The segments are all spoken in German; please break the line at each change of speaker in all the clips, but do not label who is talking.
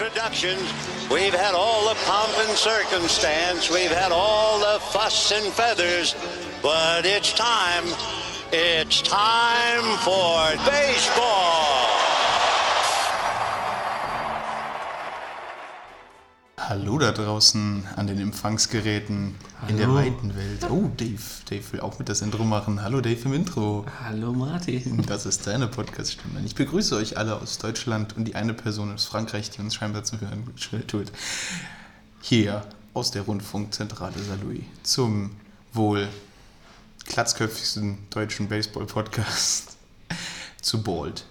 Introductions. We've had all the pomp and circumstance. We've had all the fuss and feathers. But it's time. It's time for baseball.
Hallo da draußen an den Empfangsgeräten in der weiten Welt. Oh, Dave. Dave will auch mit das Intro machen. Hallo Dave im Intro.
Hallo Martin.
Das ist deine Podcast-Stimme. Ich begrüße euch alle aus Deutschland und die eine Person aus Frankreich, die uns scheinbar zu hören tut. Hier aus der Rundfunkzentrale Saarlouis zum wohl glatzköpfigsten deutschen Baseball-Podcast zu Bald,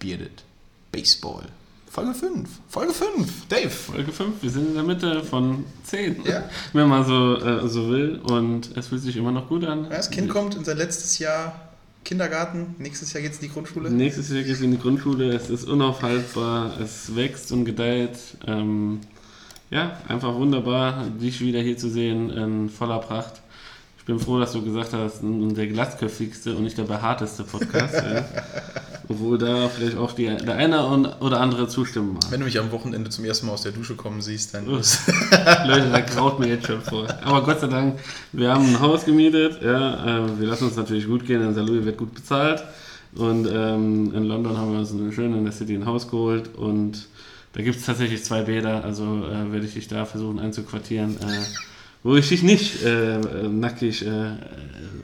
Bearded, Baseball. Folge 5. Folge 5. Dave.
Folge 5, wir sind in der Mitte von 10.
Ja.
Wenn man so, äh, so will. Und es fühlt sich immer noch gut an.
Das Kind kommt in sein letztes Jahr Kindergarten. Nächstes Jahr geht es in die Grundschule.
Nächstes Jahr geht es in die Grundschule. Es ist unaufhaltbar. Es wächst und gedeiht. Ähm, ja, einfach wunderbar, dich wieder hier zu sehen in voller Pracht. Ich bin froh, dass du gesagt hast, der glatzköpfigste und nicht der behaarteste Podcast. ja. Obwohl da vielleicht auch die, der eine oder andere zustimmen mag.
Wenn du mich am Wochenende zum ersten Mal aus der Dusche kommen siehst, dann.
Leute, da graut mir jetzt schon vor. Aber Gott sei Dank, wir haben ein Haus gemietet. Ja, äh, wir lassen uns natürlich gut gehen. In St. Louis wird gut bezahlt. Und ähm, in London haben wir uns eine schön in der City ein Haus geholt. Und da gibt es tatsächlich zwei Bäder. Also äh, werde ich dich da versuchen einzuquartieren. Äh, wo ich dich nicht äh, äh, nackig äh,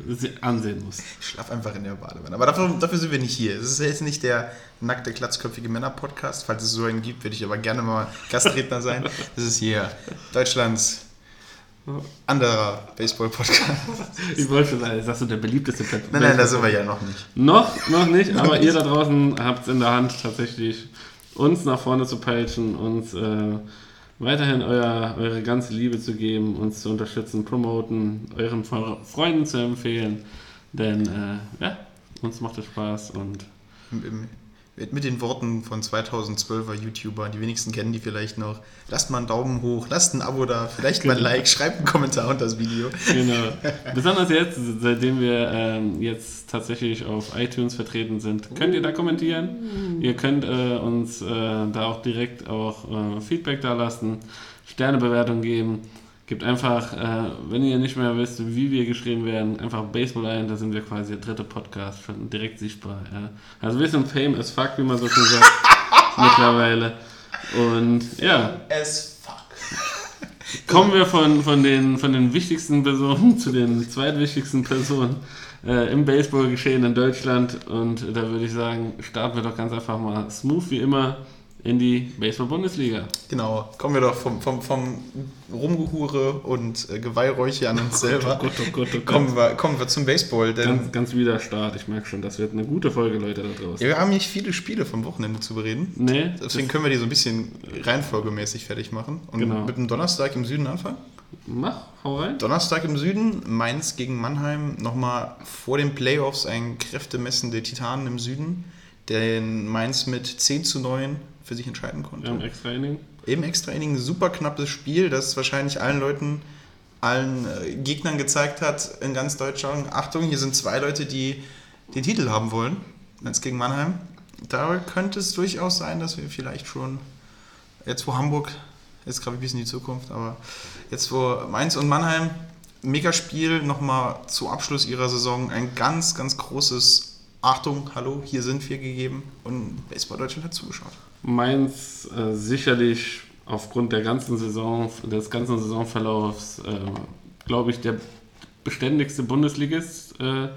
se- ansehen muss.
Ich schlaf einfach in der Badewanne. Aber dafür, dafür sind wir nicht hier. Es ist jetzt nicht der nackte, glatzköpfige Männer-Podcast. Falls es so einen gibt, würde ich aber gerne mal Gastredner sein. Das ist hier Deutschlands anderer Baseball-Podcast.
Ich wollte schon sagen, sagst du der beliebteste Pet-
Nein, nein, da sind wir ja noch nicht.
Noch, noch nicht, aber ihr da draußen habt es in der Hand, tatsächlich uns nach vorne zu peitschen, uns äh, weiterhin euer, eure ganze Liebe zu geben, uns zu unterstützen, promoten, euren Fre- Freunden zu empfehlen. Denn äh, ja, uns macht es Spaß und
Mit, mit den Worten von 2012er YouTuber, die wenigsten kennen die vielleicht noch. Lasst mal einen Daumen hoch, lasst ein Abo da, vielleicht mal ein Like, schreibt einen Kommentar unter das Video.
genau. Besonders jetzt, seitdem wir ähm, jetzt tatsächlich auf iTunes vertreten sind, könnt ihr da kommentieren. Ihr könnt äh, uns äh, da auch direkt auch äh, Feedback da lassen, Sternebewertung geben. Gebt einfach, äh, wenn ihr nicht mehr wisst, wie wir geschrieben werden, einfach Baseball ein, da sind wir quasi der dritte Podcast, schon direkt sichtbar. Ja. Also wir sind Fame as fuck, wie man so schon sagt, mittlerweile. Und ja,
As fuck.
Kommen wir von, von, den, von den wichtigsten Personen zu den zweitwichtigsten Personen äh, im Baseballgeschehen in Deutschland. Und da würde ich sagen, starten wir doch ganz einfach mal smooth wie immer in die Baseball-Bundesliga.
Genau, kommen wir doch vom, vom, vom Rumgehure und äh, Geweihräuche an uns selber.
Gott, oh Gott, oh Gott.
Kommen wir, kommen wir zum Baseball, denn
Ganz, ganz wieder Start. Ich merke schon, das wird eine gute Folge, Leute, da draußen.
ja, wir haben nicht viele Spiele vom Wochenende zu bereden.
Nee,
Deswegen können wir die so ein bisschen reihenfolgemäßig fertig machen. Und
Genau.
mit dem Donnerstag im Süden anfangen.
mach, hau rein.
Donnerstag im Süden, Mainz gegen Mannheim. Nochmal vor den Playoffs ein Kräftemessen der Titanen im Süden, der in Mainz mit 10 zu 9 für sich entscheiden konnte.
Wir haben extra Inning.
Im Extra-Inning super knappes Spiel, das wahrscheinlich allen Leuten, allen äh, Gegnern gezeigt hat in ganz Deutschland. Achtung, hier sind zwei Leute, die den Titel haben wollen. Mainz gegen Mannheim. Da könnte es durchaus sein, dass wir vielleicht schon, jetzt wo Hamburg, jetzt gerade ein bisschen die Zukunft, aber jetzt wo Mainz und Mannheim, Megaspiel, nochmal zu Abschluss ihrer Saison ein ganz, ganz großes Achtung, hallo, hier sind wir gegeben und Baseball Deutschland hat zugeschaut.
Mainz äh, sicherlich aufgrund der ganzen Saison, des ganzen Saisonverlaufs, äh, glaube ich, der beständigste Bundesligist äh,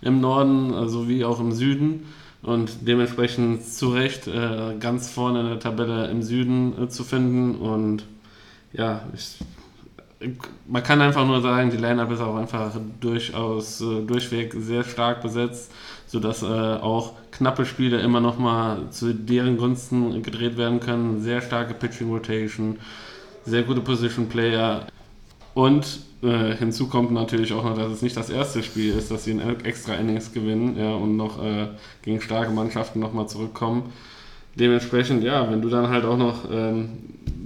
im Norden äh, sowie auch im Süden. Und dementsprechend zu Recht äh, ganz vorne in der Tabelle im Süden äh, zu finden. Und ja, ich, man kann einfach nur sagen, die Line-Up ist auch einfach durchaus äh, durchweg sehr stark besetzt, sodass äh, auch knappe Spiele immer noch mal zu deren Gunsten gedreht werden können. Sehr starke Pitching Rotation, sehr gute Position Player. Und äh, hinzu kommt natürlich auch noch, dass es nicht das erste Spiel ist, dass sie in extra Innings gewinnen ja, und noch äh, gegen starke Mannschaften nochmal zurückkommen. Dementsprechend, ja, wenn du dann halt auch noch ähm,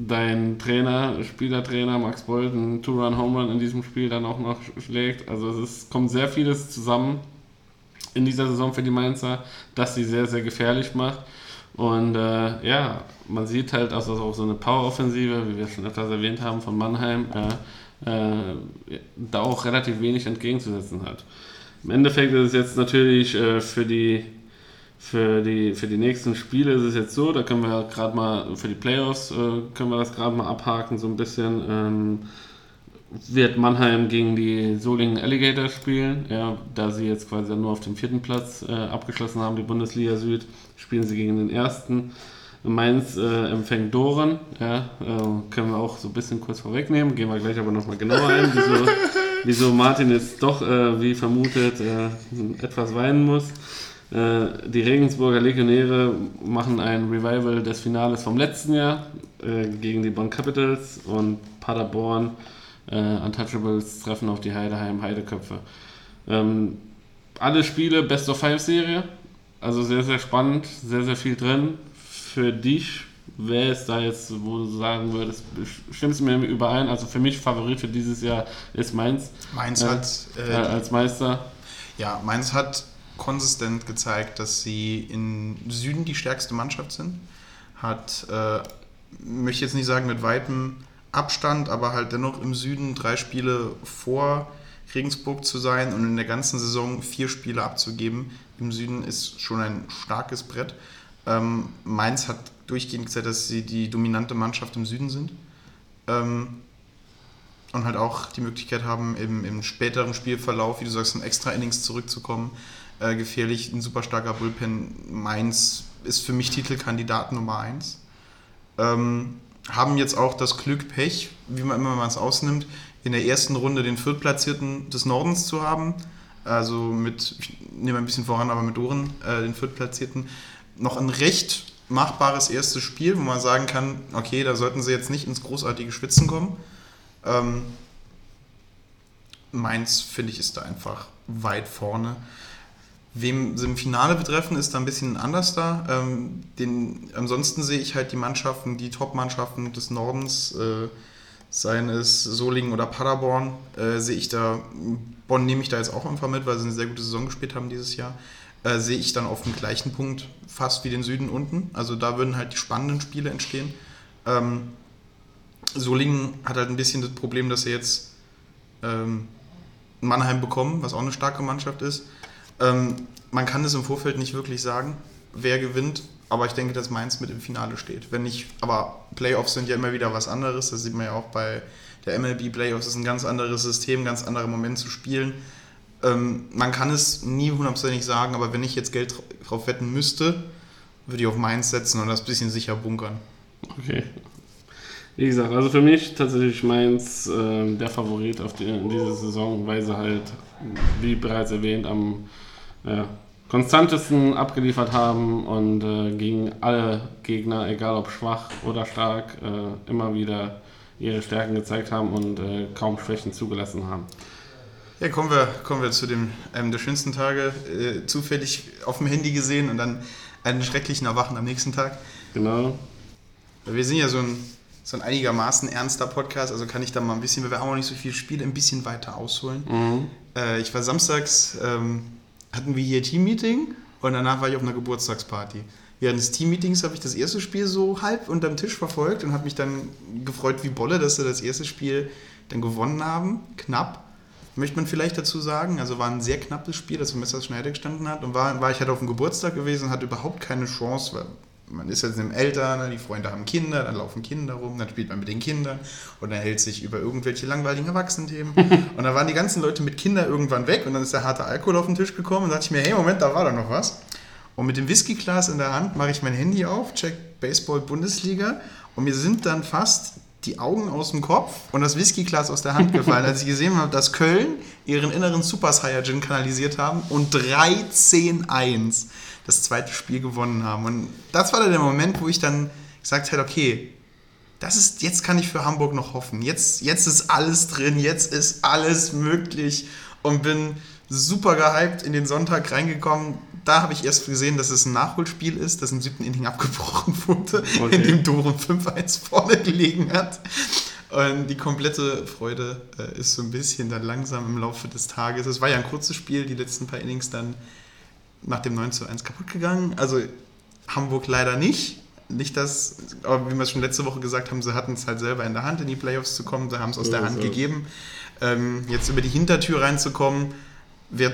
dein Trainer, Spielertrainer Max Bolt, einen Two-Run-Home-Run in diesem Spiel dann auch noch schlägt, also es ist, kommt sehr vieles zusammen in dieser Saison für die Mainzer, das sie sehr, sehr gefährlich macht. Und äh, ja, man sieht halt also auch so eine Power-Offensive, wie wir schon etwas erwähnt haben, von Mannheim, äh, äh, da auch relativ wenig entgegenzusetzen hat. Im Endeffekt ist es jetzt natürlich äh, für die für die, für die nächsten Spiele ist es jetzt so, da können wir gerade mal, für die Playoffs äh, können wir das gerade mal abhaken, so ein bisschen. Ähm, wird Mannheim gegen die Solingen Alligators spielen. Ja, da sie jetzt quasi nur auf dem vierten Platz äh, abgeschlossen haben, die Bundesliga Süd, spielen sie gegen den ersten. Mainz äh, empfängt Doren, ja, äh, können wir auch so ein bisschen kurz vorwegnehmen, gehen wir gleich aber nochmal genauer ein, wieso, wieso Martin jetzt doch, äh, wie vermutet, äh, etwas weinen muss. Äh, die Regensburger Legionäre machen ein Revival des Finales vom letzten Jahr äh, gegen die Bonn Capitals und Paderborn äh, Untouchables treffen auf die Heideheim Heideköpfe. Ähm, alle Spiele Best of Five Serie, also sehr, sehr spannend, sehr, sehr viel drin. Für dich, wer ist da jetzt, wo du sagen würdest, stimmst du mir überein? Also für mich Favorit für dieses Jahr ist Mainz.
Mainz äh, hat
äh, als Meister.
Ja, Mainz hat konsistent gezeigt, dass sie im Süden die stärkste Mannschaft sind. Hat, äh, möchte jetzt nicht sagen mit weitem Abstand, aber halt dennoch im Süden drei Spiele vor Regensburg zu sein und in der ganzen Saison vier Spiele abzugeben im Süden ist schon ein starkes Brett. Ähm, Mainz hat durchgehend gesagt, dass sie die dominante Mannschaft im Süden sind. Ähm, und halt auch die Möglichkeit haben, im, im späteren Spielverlauf, wie du sagst, in extra Innings zurückzukommen. Äh, gefährlich, ein super starker Bullpen. Mainz ist für mich Titelkandidat Nummer 1. Ähm, haben jetzt auch das Glück, Pech, wie man immer mal es ausnimmt, in der ersten Runde den Viertplatzierten des Nordens zu haben. Also mit, ich nehme ein bisschen voran, aber mit Ohren, äh, den Viertplatzierten. Noch ein recht machbares erstes Spiel, wo man sagen kann, okay, da sollten sie jetzt nicht ins großartige Schwitzen kommen. Ähm, Mainz, finde ich, ist da einfach weit vorne. Wem sie im Finale betreffen, ist da ein bisschen anders da. Ähm, den, ansonsten sehe ich halt die Mannschaften, die Top-Mannschaften des Nordens, äh, seien es Solingen oder Paderborn, äh, sehe ich da, Bonn nehme ich da jetzt auch einfach mit, weil sie eine sehr gute Saison gespielt haben dieses Jahr, äh, sehe ich dann auf dem gleichen Punkt fast wie den Süden unten. Also da würden halt die spannenden Spiele entstehen. Ähm, Solingen hat halt ein bisschen das Problem, dass sie jetzt ähm, Mannheim bekommen, was auch eine starke Mannschaft ist. Ähm, man kann es im Vorfeld nicht wirklich sagen, wer gewinnt, aber ich denke, dass Mainz mit im Finale steht. Wenn nicht, aber Playoffs sind ja immer wieder was anderes, das sieht man ja auch bei der MLB Playoffs, das ist ein ganz anderes System, ganz anderer Moment zu spielen. Ähm, man kann es nie hundertprozentig sagen, aber wenn ich jetzt Geld drauf wetten müsste, würde ich auf Mainz setzen und das ein bisschen sicher bunkern.
Okay. Wie gesagt, also für mich tatsächlich Mainz äh, der Favorit auf die, in dieser Saison, weil sie halt, wie bereits erwähnt, am ja, konstantesten abgeliefert haben und äh, gegen alle Gegner, egal ob schwach oder stark, äh, immer wieder ihre Stärken gezeigt haben und äh, kaum Schwächen zugelassen haben.
Ja, kommen wir, kommen wir zu dem einem der schönsten Tage. Äh, zufällig auf dem Handy gesehen und dann einen schrecklichen Erwachen am nächsten Tag.
Genau.
Wir sind ja so ein, so ein einigermaßen ernster Podcast, also kann ich da mal ein bisschen, weil wir auch noch nicht so viel spielen, ein bisschen weiter ausholen. Mhm. Äh, ich war samstags ähm, hatten wir hier Teammeeting und danach war ich auf einer Geburtstagsparty. Während des Teammeetings habe ich das erste Spiel so halb unterm Tisch verfolgt und habe mich dann gefreut wie Bolle, dass sie das erste Spiel dann gewonnen haben. Knapp, möchte man vielleicht dazu sagen. Also war ein sehr knappes Spiel, das Messer Schneider gestanden hat. Und war, war ich halt auf dem Geburtstag gewesen und hatte überhaupt keine Chance, man ist jetzt im Eltern, ne, die Freunde haben Kinder, dann laufen Kinder rum, dann spielt man mit den Kindern und dann hält sich über irgendwelche langweiligen Erwachsenenthemen. und dann waren die ganzen Leute mit Kindern irgendwann weg und dann ist der harte Alkohol auf den Tisch gekommen und dachte ich mir, hey, Moment, da war doch noch was. Und mit dem Whiskyglas in der Hand mache ich mein Handy auf, check Baseball Bundesliga und mir sind dann fast die Augen aus dem Kopf und das Whiskyglas aus der Hand gefallen, als ich gesehen habe, dass Köln ihren inneren Super Saiyajin kanalisiert haben und 13-1 das zweite Spiel gewonnen haben. Und das war dann der Moment, wo ich dann gesagt habe, okay, das ist, jetzt kann ich für Hamburg noch hoffen. Jetzt, jetzt ist alles drin, jetzt ist alles möglich und bin super gehypt in den Sonntag reingekommen. Da habe ich erst gesehen, dass es ein Nachholspiel ist, das im siebten Inning abgebrochen wurde,
Okay.
in dem Doren 5-1 vorne gelegen hat. Und die komplette Freude äh, ist so ein bisschen dann langsam im Laufe des Tages. Es war ja ein kurzes Spiel, die letzten paar Innings dann nach dem 9 zu 1 kaputt gegangen. Also Hamburg leider nicht. Nicht das, aber wie wir es schon letzte Woche gesagt haben, sie hatten es halt selber in der Hand, in die Playoffs zu kommen. Sie haben es aus
So
der Hand
es.
gegeben. Ähm, jetzt über die Hintertür reinzukommen, wäre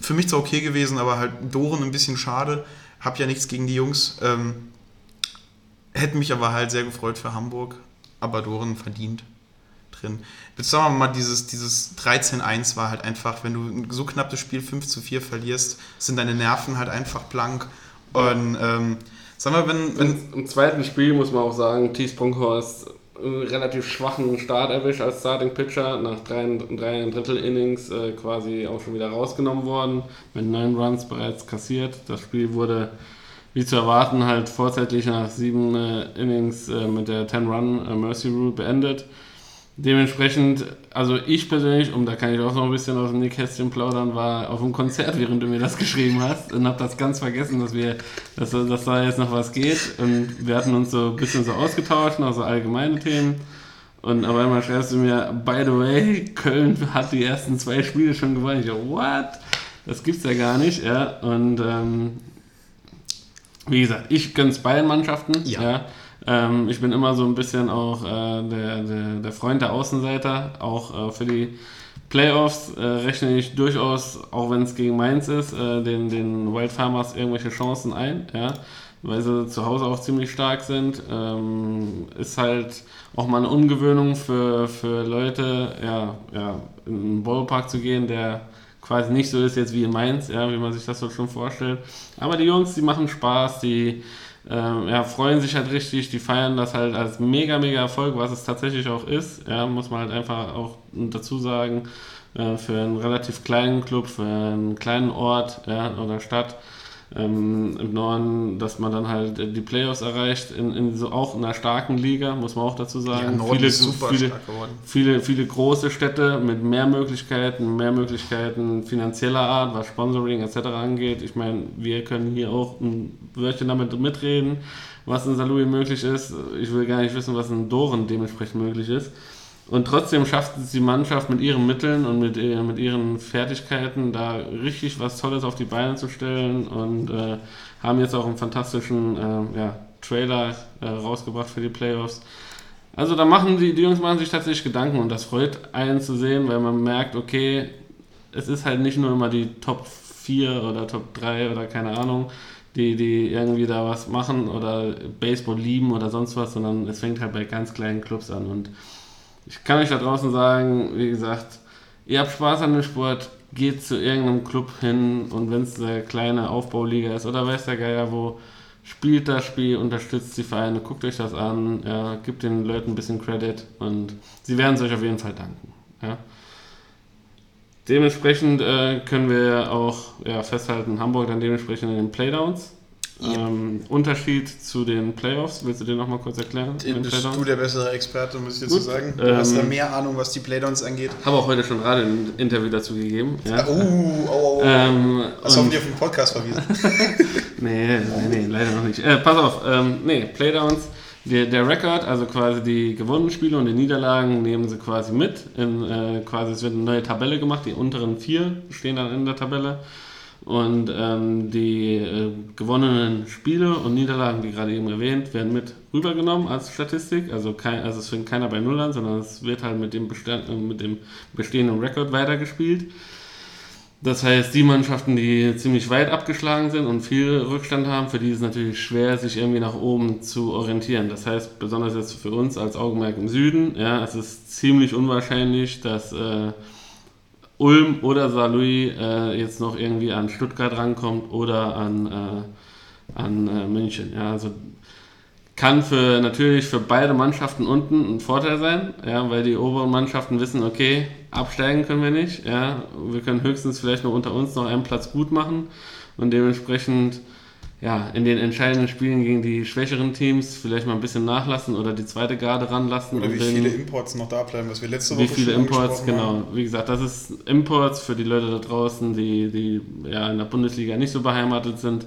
für mich zwar okay gewesen, aber halt Doren ein bisschen schade. Hab ja nichts gegen die Jungs. Ähm, hätte mich aber halt sehr gefreut für Hamburg. Aber Doren verdient drin. Sagen wir mal, dieses, dieses 13-1 war halt einfach, wenn du ein so knappes Spiel 5 zu 4 verlierst, sind deine Nerven halt einfach blank. Und ähm, sagen wir, wenn, wenn
Im, Im zweiten Spiel muss man auch sagen, Thies Brunkhorst relativ schwachen Start erwischt als Starting Pitcher, nach drei, drei Drittel Innings äh, quasi auch schon wieder rausgenommen worden, mit neun Runs bereits kassiert. Das Spiel wurde, wie zu erwarten, halt vorzeitig nach sieben äh, Innings äh, mit der 10-Run äh, Mercy Rule beendet. Dementsprechend, also ich persönlich, um da kann ich auch noch ein bisschen aus dem Nähkästchen plaudern, war auf einem Konzert, während du mir das geschrieben hast und habe das ganz vergessen, dass wir, dass, dass da jetzt noch was geht und wir hatten uns so ein bisschen so ausgetauscht, noch so allgemeine Themen und auf einmal schreibst du mir, by the way, Köln hat die ersten zwei Spiele schon gewonnen. Ich so, what? Das gibt's ja gar nicht, ja, und ähm, wie gesagt, ich gönn's beiden Mannschaften,
Ja.
ja. Ähm, ich bin immer so ein bisschen auch äh, der, der, der Freund der Außenseiter. Auch äh, für die Playoffs äh, rechne ich durchaus, auch wenn es gegen Mainz ist, äh, den, den Wild Farmers irgendwelche Chancen ein. Ja? Weil sie zu Hause auch ziemlich stark sind. Ähm, ist halt auch mal eine Ungewöhnung für, für Leute, ja, ja, in einen Ballpark zu gehen, der quasi nicht so ist jetzt wie in Mainz, ja, wie man sich das so schon vorstellt. Aber die Jungs, die machen Spaß, die ähm, ja, freuen sich halt richtig, die feiern das halt als mega, mega Erfolg, was es tatsächlich auch ist. Ja, muss man halt einfach auch dazu sagen, äh, für einen relativ kleinen Club, für einen kleinen Ort ja, oder Stadt ähm, im Norden, dass man dann halt äh, die Playoffs erreicht, in, in so auch in einer starken Liga, muss man auch dazu sagen.
ja,
viele, viele,
stark geworden.
viele, viele große Städte mit mehr Möglichkeiten, mehr Möglichkeiten finanzieller Art, was Sponsoring etc. angeht. Ich meine, wir können hier auch ein Wörtchen damit mitreden, was in Saarlouis möglich ist. Ich will gar nicht wissen, was in Doren dementsprechend möglich ist. Und trotzdem schafft es die Mannschaft mit ihren Mitteln und mit, ihr- mit ihren Fertigkeiten da richtig was Tolles auf die Beine zu stellen und äh, haben jetzt auch einen fantastischen äh, ja, Trailer äh, rausgebracht für die Playoffs. Also da machen die, die Jungs machen sich tatsächlich Gedanken und das freut einen zu sehen, weil man merkt, okay, es ist halt nicht nur immer die Top 4 oder Top 3 oder keine Ahnung, die, die irgendwie da was machen oder Baseball lieben oder sonst was, sondern es fängt halt bei ganz kleinen Clubs an und ich kann euch da draußen sagen, wie gesagt, ihr habt Spaß an dem Sport, geht zu irgendeinem Club hin und wenn es eine kleine Aufbauliga ist oder weiß der Geier wo, spielt das Spiel, unterstützt die Vereine, guckt euch das an, ja, gibt den Leuten ein bisschen Credit und sie werden es euch auf jeden Fall danken. Ja. Dementsprechend äh, können wir auch ja, festhalten, Hamburg dann dementsprechend in den Playdowns. Ähm, Unterschied zu den Playoffs, willst du den nochmal kurz erklären?
Bist
Den Playdowns?
du der bessere Experte, muss ich dazu
Gut,
sagen. Du
ähm,
hast da mehr Ahnung, was die Playdowns angeht.
Habe auch heute schon gerade ein Interview dazu gegeben. Ja.
Oh, oh, oh, oh.
Ähm,
Hast
und-
hoffentlich auf den Podcast verwiesen.
Nee, nee, nee, leider noch nicht. Äh, pass auf, ähm, nee, Playdowns, der, der Rekord, also quasi die gewonnenen Spiele und die Niederlagen nehmen sie quasi mit. In, äh, quasi es wird eine neue Tabelle gemacht, die unteren vier stehen dann in der Tabelle. Und ähm, die äh, gewonnenen Spiele und Niederlagen, wie gerade eben erwähnt, werden mit rübergenommen als Statistik. Also, kein, also es fängt keiner bei Null an, sondern es wird halt mit dem, Bestand, äh, mit dem bestehenden Rekord weitergespielt. Das heißt, die Mannschaften, die ziemlich weit abgeschlagen sind und viel Rückstand haben, für die ist es natürlich schwer, sich irgendwie nach oben zu orientieren. Das heißt, besonders jetzt für uns als Augenmerk im Süden, ja, es ist ziemlich unwahrscheinlich, dass äh, Ulm oder Saarlouis äh, jetzt noch irgendwie an Stuttgart rankommt oder an, äh, an äh, München. Ja, also kann für natürlich für beide Mannschaften unten ein Vorteil sein, ja, weil die oberen Mannschaften wissen, okay, absteigen können wir nicht, ja, wir können höchstens vielleicht noch unter uns noch einen Platz gut machen und dementsprechend ja, in den entscheidenden Spielen gegen die schwächeren Teams vielleicht mal ein bisschen nachlassen oder die zweite Garde ranlassen.
Oder wie
den-
viele Imports noch da bleiben, was wir letzte Woche
wie viele
schon
Imports, genau.
haben.
Wie gesagt, das ist Imports für die Leute da draußen, die, die ja in der Bundesliga nicht so beheimatet sind,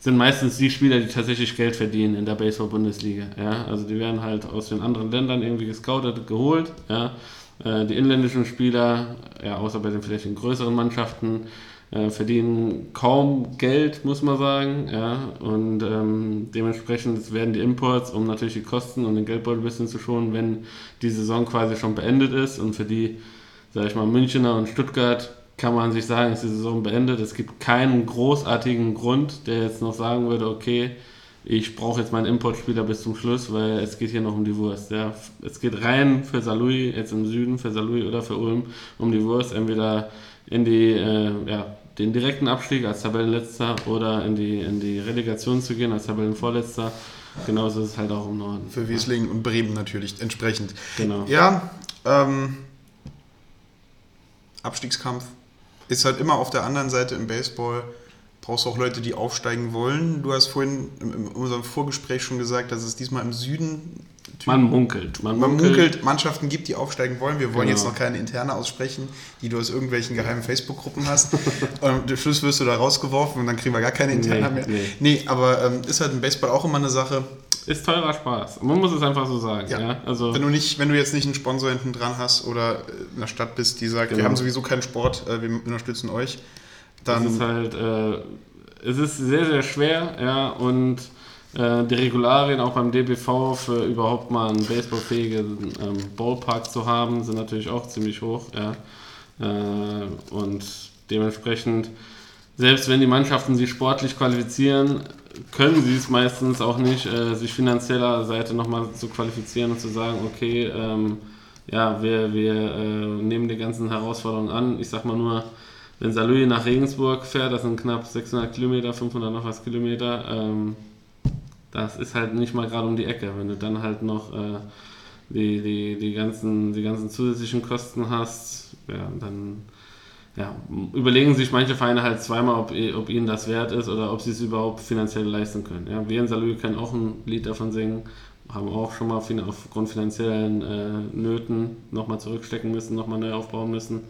sind meistens die Spieler, die tatsächlich Geld verdienen in der Baseball-Bundesliga. Ja? Also die werden halt aus den anderen Ländern irgendwie gescoutet, geholt. Ja? Äh, Die inländischen Spieler, ja, außer bei den vielleicht den größeren Mannschaften, äh, verdienen kaum Geld, muss man sagen. Ja? Und ähm, dementsprechend werden die Imports, um natürlich die Kosten und den Geldbeutel ein bisschen zu schonen, wenn die Saison quasi schon beendet ist. Und für die, sage ich mal, Münchner und Stuttgart kann man sich sagen, ist die Saison beendet. Es gibt keinen großartigen Grund, der jetzt noch sagen würde, okay, ich brauche jetzt meinen Importspieler bis zum Schluss, weil es geht hier noch um die Wurst. Ja. Es geht rein für Salui, jetzt im Süden, für Salui oder für Ulm, um die Wurst. Entweder in die, äh, ja, den direkten Abstieg als Tabellenletzter oder in die, in die Relegation zu gehen als Tabellenvorletzter. Genauso ist es halt auch im Norden.
Für Wieslingen und Bremen natürlich entsprechend.
Genau.
Ja, ähm, Abstiegskampf ist halt immer auf der anderen Seite im Baseball. Brauchst du auch Leute, die aufsteigen wollen. Du hast vorhin in, unserem Vorgespräch schon gesagt, dass es diesmal im Süden
Man munkelt. Man,
man
munkelt.
munkelt Mannschaften gibt, die aufsteigen wollen. Wir wollen
Genau.
jetzt noch keine interne aussprechen, die du aus irgendwelchen geheimen Facebook-Gruppen hast. und am Schluss wirst du da rausgeworfen und dann kriegen wir gar keine interne
Nee,
mehr.
nee.
Nee, aber ähm, ist halt im Baseball auch immer eine Sache.
Ist teurer Spaß. Man muss es einfach so sagen. Ja.
Ja.
Also,
Wenn du nicht, wenn du jetzt nicht einen Sponsor hinten dran hast oder in einer Stadt bist, die sagt, wir
Genau.
haben sowieso keinen Sport, äh, wir unterstützen euch,
Das ist
dann
halt, äh, es ist sehr, sehr schwer, ja, und äh, die Regularien auch beim DBV für überhaupt mal einen baseballfähigen ähm, Ballpark zu haben, sind natürlich auch ziemlich hoch, ja. Äh, und dementsprechend, selbst wenn die Mannschaften sich sportlich qualifizieren, können sie es meistens auch nicht, äh, sich finanzieller Seite nochmal zu qualifizieren und zu sagen, okay, ähm, ja, wir, wir äh, nehmen die ganzen Herausforderungen an. Ich sag mal nur, wenn Salui nach Regensburg fährt, das sind knapp 600 Kilometer, 500 noch was Kilometer, ähm, das ist halt nicht mal gerade um die Ecke. Wenn du dann halt noch äh, die, die, die, ganzen, die ganzen zusätzlichen Kosten hast, ja, dann ja, überlegen sich manche Vereine halt zweimal, ob, ob ihnen das wert ist oder ob sie es überhaupt finanziell leisten können. Ja, wir in Salou können auch ein Lied davon singen, haben auch schon mal aufgrund finanziellen äh, Nöten nochmal zurückstecken müssen, nochmal neu aufbauen müssen.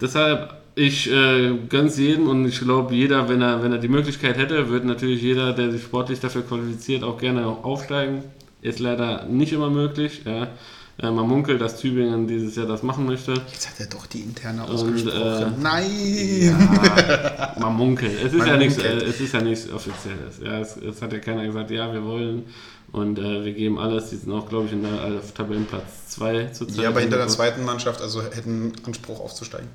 Deshalb, ich äh, gönn's jedem und ich glaube, jeder, wenn er, wenn er die Möglichkeit hätte, würde natürlich jeder, der sich sportlich dafür qualifiziert, auch gerne aufsteigen. Ist leider nicht immer möglich. Ja. Äh, man munkelt, dass Tübingen dieses Jahr das machen möchte.
jetzt hat er doch die interne
Und,
ausgesprochen.
äh,
Nein!
Man munkelt. Es ist,
Man
ja nichts,
munkelt.
äh, es ist ja nichts Offizielles. Ja, es, es hat ja keiner gesagt, ja, wir wollen und äh, wir geben alles. Die sind auch, glaube ich, in der auf Tabellenplatz 2 zurzeit.
Ja, aber hinter der zweiten Mannschaft, also hätten Anspruch aufzusteigen.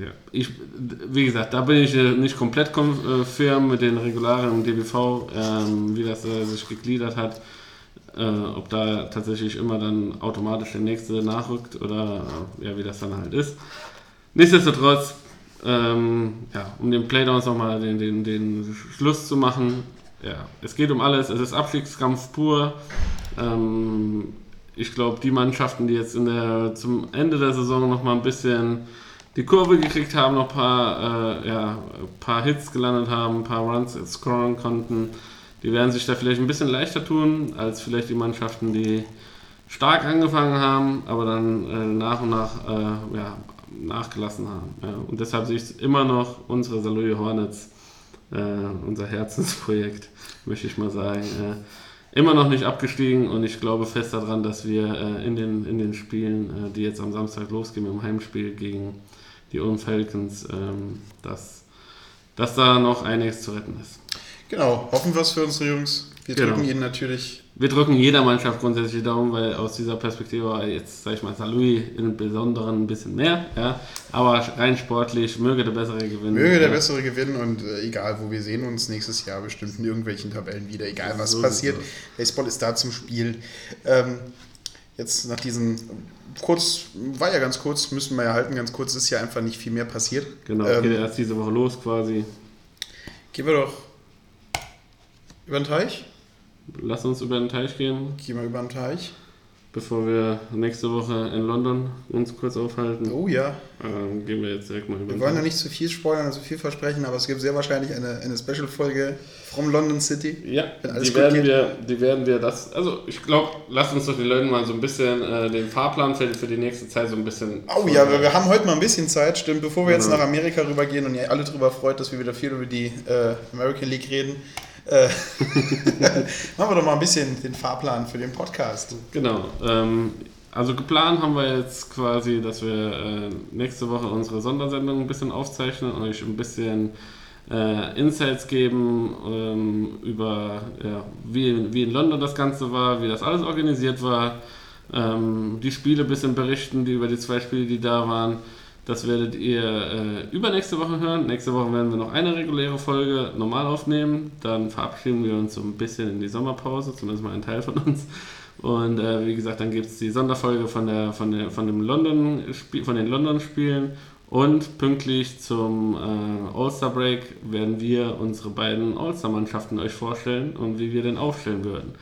Ja. Ich, wie gesagt, da bin ich äh, nicht komplett kom- äh, firm mit den Regularien und DBV, ähm, wie das äh, sich gegliedert hat. Äh, ob da tatsächlich immer dann automatisch der nächste nachrückt oder äh, ja, wie das dann halt ist. Nichtsdestotrotz, ähm, ja, um den Playdowns nochmal den, den, den Schluss zu machen, ja, es geht um alles, es ist Abstiegskampf pur. Ähm, ich glaube, die Mannschaften, die jetzt in der, zum Ende der Saison nochmal ein bisschen die Kurve gekriegt haben, noch ein paar, äh, ja, paar Hits gelandet haben, ein paar Runs scoren konnten, die werden sich da vielleicht ein bisschen leichter tun, als vielleicht die Mannschaften, die stark angefangen haben, aber dann äh, nach und nach äh, ja, nachgelassen haben. Ja. Und deshalb sehe ich immer noch unsere Saloy Hornets, äh, unser Herzensprojekt, möchte ich mal sagen, äh, immer noch nicht abgestiegen und ich glaube fest daran, dass wir äh, in, den, in den Spielen, äh, die jetzt am Samstag losgehen, im Heimspiel gegen die Ulm Falcons, ähm, dass, dass da noch einiges zu retten ist.
Genau, hoffen wir es für unsere Jungs. Wir
Genau.
drücken ihnen natürlich.
Wir drücken jeder Mannschaft grundsätzlich Daumen, weil aus dieser Perspektive war jetzt, sag ich mal, Salui im Besonderen ein bisschen mehr, ja. Aber rein sportlich möge der Bessere gewinnen.
Möge der
ja.
Bessere gewinnen und äh, egal wo wir sehen uns nächstes Jahr bestimmt in irgendwelchen Tabellen wieder, egal was
So
passiert.
sieht's
Baseball ist da zum Spielen. Ähm, jetzt nach diesen kurz, war ja ganz kurz, müssen wir ja halten, ganz kurz ist ja einfach nicht viel mehr passiert.
Genau,
Ähm,
geht erst diese Woche los quasi.
Gehen wir doch über den Teich.
Lass uns über den Teich gehen,
Geh mal über den Teich.
bevor wir nächste Woche in London uns kurz aufhalten.
Oh ja.
Ähm, gehen wir jetzt direkt mal über
Wir
den
wollen ja nicht zu viel spoilern und zu viel versprechen, aber es gibt sehr wahrscheinlich eine, eine Special-Folge from London City.
Ja, die werden,
geht.
wir, die werden wir das. Also, ich glaube, lasst uns doch den Leuten mal so ein bisschen äh, den Fahrplan für, für die nächste Zeit so ein bisschen.
Oh ja, wir, wir haben heute mal ein bisschen Zeit, stimmt, bevor wir jetzt
Genau.
nach Amerika rübergehen und ihr alle drüber freut, dass wir wieder viel über die äh, American League reden. Äh, machen wir doch mal ein bisschen den Fahrplan für den Podcast.
Genau. Ähm, also geplant haben wir jetzt quasi, dass wir äh, nächste Woche unsere Sondersendung ein bisschen aufzeichnen und euch ein bisschen äh, Insights geben ähm, über ja, wie, wie in London das Ganze war, wie das alles organisiert war, ähm, die Spiele ein bisschen berichten, die über die zwei Spiele, die da waren. Das werdet ihr äh, übernächste Woche hören. Nächste Woche werden wir noch eine reguläre Folge normal aufnehmen. Dann verabschieden wir uns so ein bisschen in die Sommerpause, zumindest mal ein Teil von uns. Und äh, wie gesagt, dann gibt es die Sonderfolge von, der, von, der, von, dem London von den London-Spielen. Und pünktlich zum äh, All-Star Break werden wir unsere beiden All-Star-Mannschaften euch vorstellen und wie wir den aufstellen würden.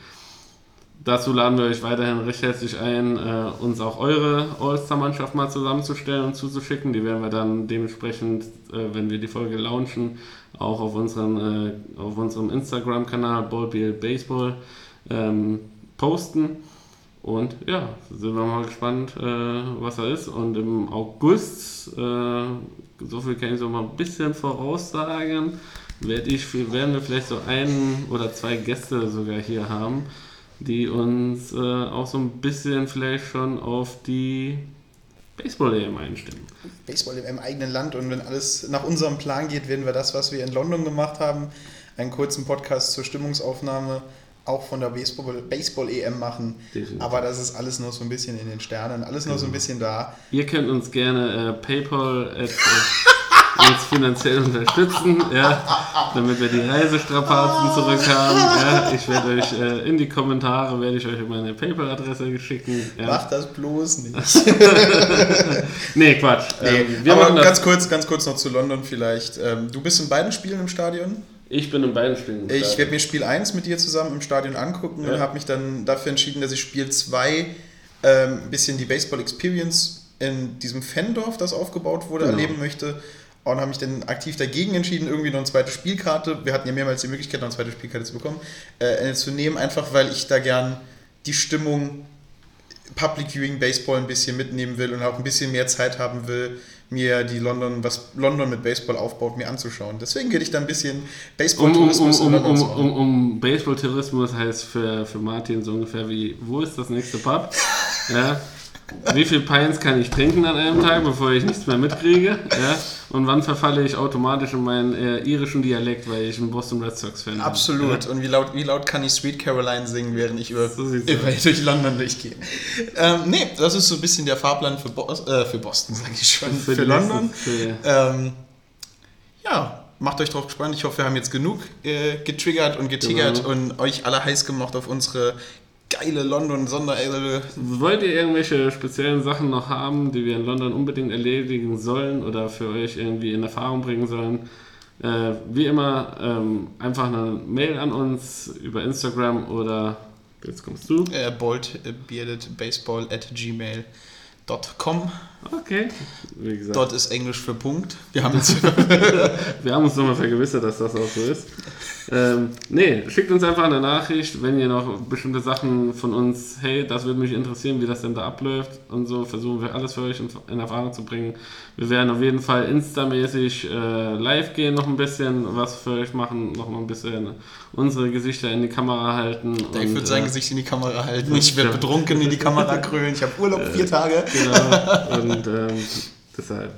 Dazu laden wir euch weiterhin recht herzlich ein, äh, uns auch eure All-Star-Mannschaft mal zusammenzustellen und zuzuschicken. Die werden wir dann dementsprechend, äh, wenn wir die Folge launchen, auch auf, unseren, äh, unserem Instagram-Kanal Ballbill Baseball ähm, posten. Und ja, sind wir mal gespannt, äh, was da ist. Und im August, äh, so viel kann ich so mal ein bisschen voraussagen, werd ich, werden wir vielleicht so einen oder zwei Gäste sogar hier haben, die uns äh, auch so ein bisschen vielleicht schon auf die Baseball-EM einstimmen.
Baseball im eigenen Land und wenn alles nach unserem Plan geht, werden wir das, was wir in London gemacht haben, einen kurzen Podcast zur Stimmungsaufnahme auch von der Baseball- Baseball-EM machen.
Definitiv.
Aber das ist alles noch so ein bisschen in den Sternen, alles noch so ein bisschen da.
Ihr könnt uns gerne äh, PayPal at, uns finanziell unterstützen, ja, damit wir die Reisestrapazen zurückhaben. Ja, ich werde euch äh, in die Kommentare werde ich euch meine PayPal-Adresse schicken. Ja.
Macht das bloß nicht.
Nee, Quatsch.
Nee,
Ähm, wir
aber ganz kurz, ganz kurz noch zu London vielleicht. Ähm, du bist in beiden Spielen im Stadion.
Ich bin in beiden Spielen. im
Ich werde mir Spiel 1 mit dir zusammen im Stadion angucken und
Ja.
habe mich dann dafür entschieden, dass ich Spiel 2 ähm, ein bisschen die Baseball Experience in diesem Fandorf, das aufgebaut wurde,
Genau.
erleben möchte. Und habe mich dann aktiv dagegen entschieden, irgendwie noch eine zweite Spielkarte, wir hatten ja mehrmals die Möglichkeit, noch eine zweite Spielkarte zu bekommen, äh, zu nehmen, einfach weil ich da gern die Stimmung Public Viewing Baseball ein bisschen mitnehmen will und auch ein bisschen mehr Zeit haben will, mir die London, was London mit Baseball aufbaut, mir anzuschauen. Deswegen werde ich da ein bisschen
um, um, um,
Baseball-Tourismus
um, um, um, um Baseball-Tourismus heißt für, für Martin so ungefähr wie, wo ist das nächste Pub? Ja. Wie viel Pints kann ich trinken an einem Tag, bevor ich nichts mehr mitkriege? Ja. Und wann verfalle ich automatisch in meinen äh, irischen Dialekt, weil ich ein Boston Red Sox-Fan bin?
Absolut. Und wie laut, wie laut kann ich Sweet Caroline singen, während ich über,
So
über durch London durchgehe? Ähm, nee, das ist so ein bisschen der Fahrplan für, Bos äh, für Boston, sage ich schon. Für,
die
London.
Für,
Ähm, ja, macht euch drauf gespannt. Ich hoffe, wir haben jetzt genug äh, getriggert und getiggert
Genau.
und euch alle heiß gemacht auf unsere geile London-Sonderelle.
Wollt ihr irgendwelche speziellen Sachen noch haben, die wir in London unbedingt erledigen sollen oder für euch irgendwie in Erfahrung bringen sollen? Äh, wie immer, ähm, einfach eine Mail an uns über Instagram oder jetzt kommst du.
Äh, boldbeardedbaseball at gmail.com.
Okay. Wie gesagt,
Dort ist Englisch für Punkt. Wir haben jetzt
wir haben uns nochmal vergewissert, dass das auch so ist. Ähm, nee, schickt uns einfach eine Nachricht, wenn ihr noch bestimmte Sachen von uns, hey, das würde mich interessieren, wie das denn da abläuft und so, versuchen wir alles für euch in, in Erfahrung zu bringen. Wir werden auf jeden Fall instamäßig äh, live gehen, noch ein bisschen was für euch machen, noch mal ein bisschen unsere Gesichter in die Kamera halten.
Ich
und,
würde sein
äh,
Gesicht in die Kamera halten. Ich werde betrunken in die Kamera krölen. Ich habe Urlaub vier Tage.
Genau. Und ähm, deshalb.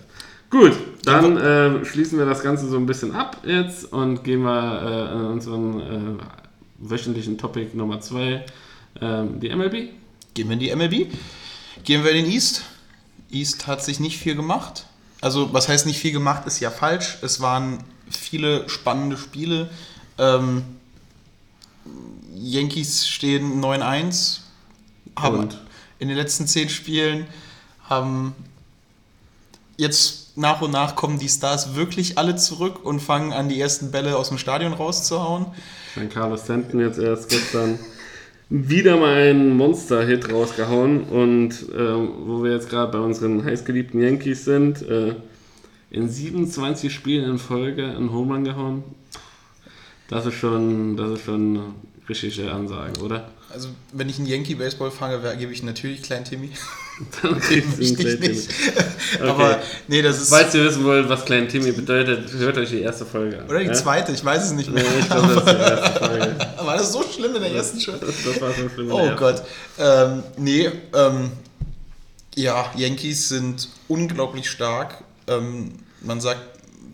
Gut, dann äh, schließen wir das Ganze so ein bisschen ab jetzt und gehen wir äh, in unseren äh, wöchentlichen Topic Nummer 2, ähm, die MLB.
Gehen wir in die MLB. Gehen wir in den East. East hat sich nicht viel gemacht. Also, was heißt nicht viel gemacht, ist ja falsch. Es waren viele spannende Spiele. Ähm, Yankees stehen 9-1. Haben
Und?
in den letzten zehn Spielen haben jetzt nach und nach kommen die Stars wirklich alle zurück und fangen an, die ersten Bälle aus dem Stadion rauszuhauen.
Dann Carlos Stanton jetzt erst gestern wieder mal einen Monster-Hit rausgehauen und ähm, wo wir jetzt gerade bei unseren heißgeliebten Yankees sind, äh, in 27 Spielen in Folge einen Home Run gehauen. Das ist schon, das ist schon eine richtige Ansage, oder?
Also, wenn ich einen Yankee-Baseball fange, gebe ich natürlich Klein Timmy.
Dann kriegst du einen
nicht.
Timmy.
Aber, nee, das ist.
Falls ihr wissen wollt, was Klein Timmy bedeutet, hört euch die erste Folge an.
Oder die
ja?
zweite, ich weiß es nicht mehr.
Nee, ich glaube, das ist die erste Folge.
War das so schlimm in der ersten schon?
Das, das war so schlimm. in der
Oh
ersten.
Gott. Ähm, nee, ähm, ja, Yankees sind unglaublich stark. Ähm, man sagt,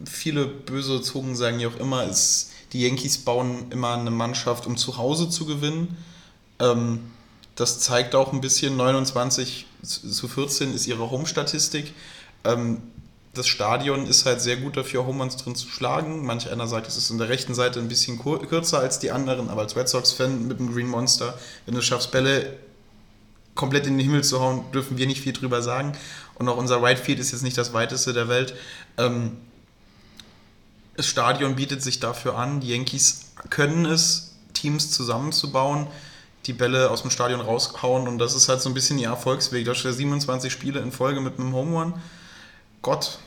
viele böse Zungen sagen ja auch immer, es, die Yankees bauen immer eine Mannschaft, um zu Hause zu gewinnen. Ähm, das zeigt auch ein bisschen, 29 zu 14 ist ihre Home-Statistik. Ähm, das Stadion ist halt sehr gut dafür, Home drin zu schlagen. Manch einer sagt, es ist in der rechten Seite ein bisschen kürzer als die anderen, aber als Red Sox-Fan mit dem Green Monster, wenn du schaffst, Bälle komplett in den Himmel zu hauen, dürfen wir nicht viel drüber sagen. Und auch unser Right Field ist jetzt nicht das weiteste der Welt. Ähm, das Stadion bietet sich dafür an. Die Yankees können es, Teams zusammenzubauen, die Bälle aus dem Stadion raushauen. Und das ist halt so ein bisschen ihr Erfolgsweg. Da steht 27 Spiele in Folge mit einem Home Run. Gott,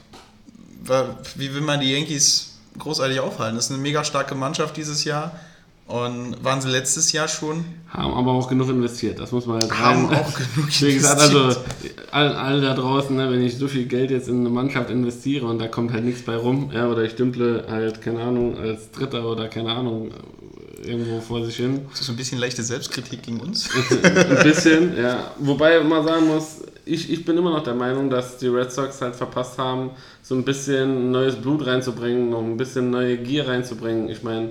wie will man die Yankees großartig aufhalten? Das ist eine mega starke Mannschaft dieses Jahr. Und waren sie letztes Jahr schon?
Haben aber auch genug investiert, das muss man halt
Haben
rein-
auch genug
Wie gesagt, also
investiert.
alle, alle da draußen, ne, wenn ich so viel Geld jetzt in eine Mannschaft investiere und da kommt halt nichts bei rum, ja, oder ich dümple halt, keine Ahnung, als Dritter oder keine Ahnung, irgendwo vor sich hin.
Das ist so ein bisschen leichte Selbstkritik gegen uns.
Ein bisschen, ja. Wobei man sagen muss, ich, ich bin immer noch der Meinung, dass die Red Sox halt verpasst haben, so ein bisschen neues Blut reinzubringen, noch ein bisschen neue Gier reinzubringen. Ich meine,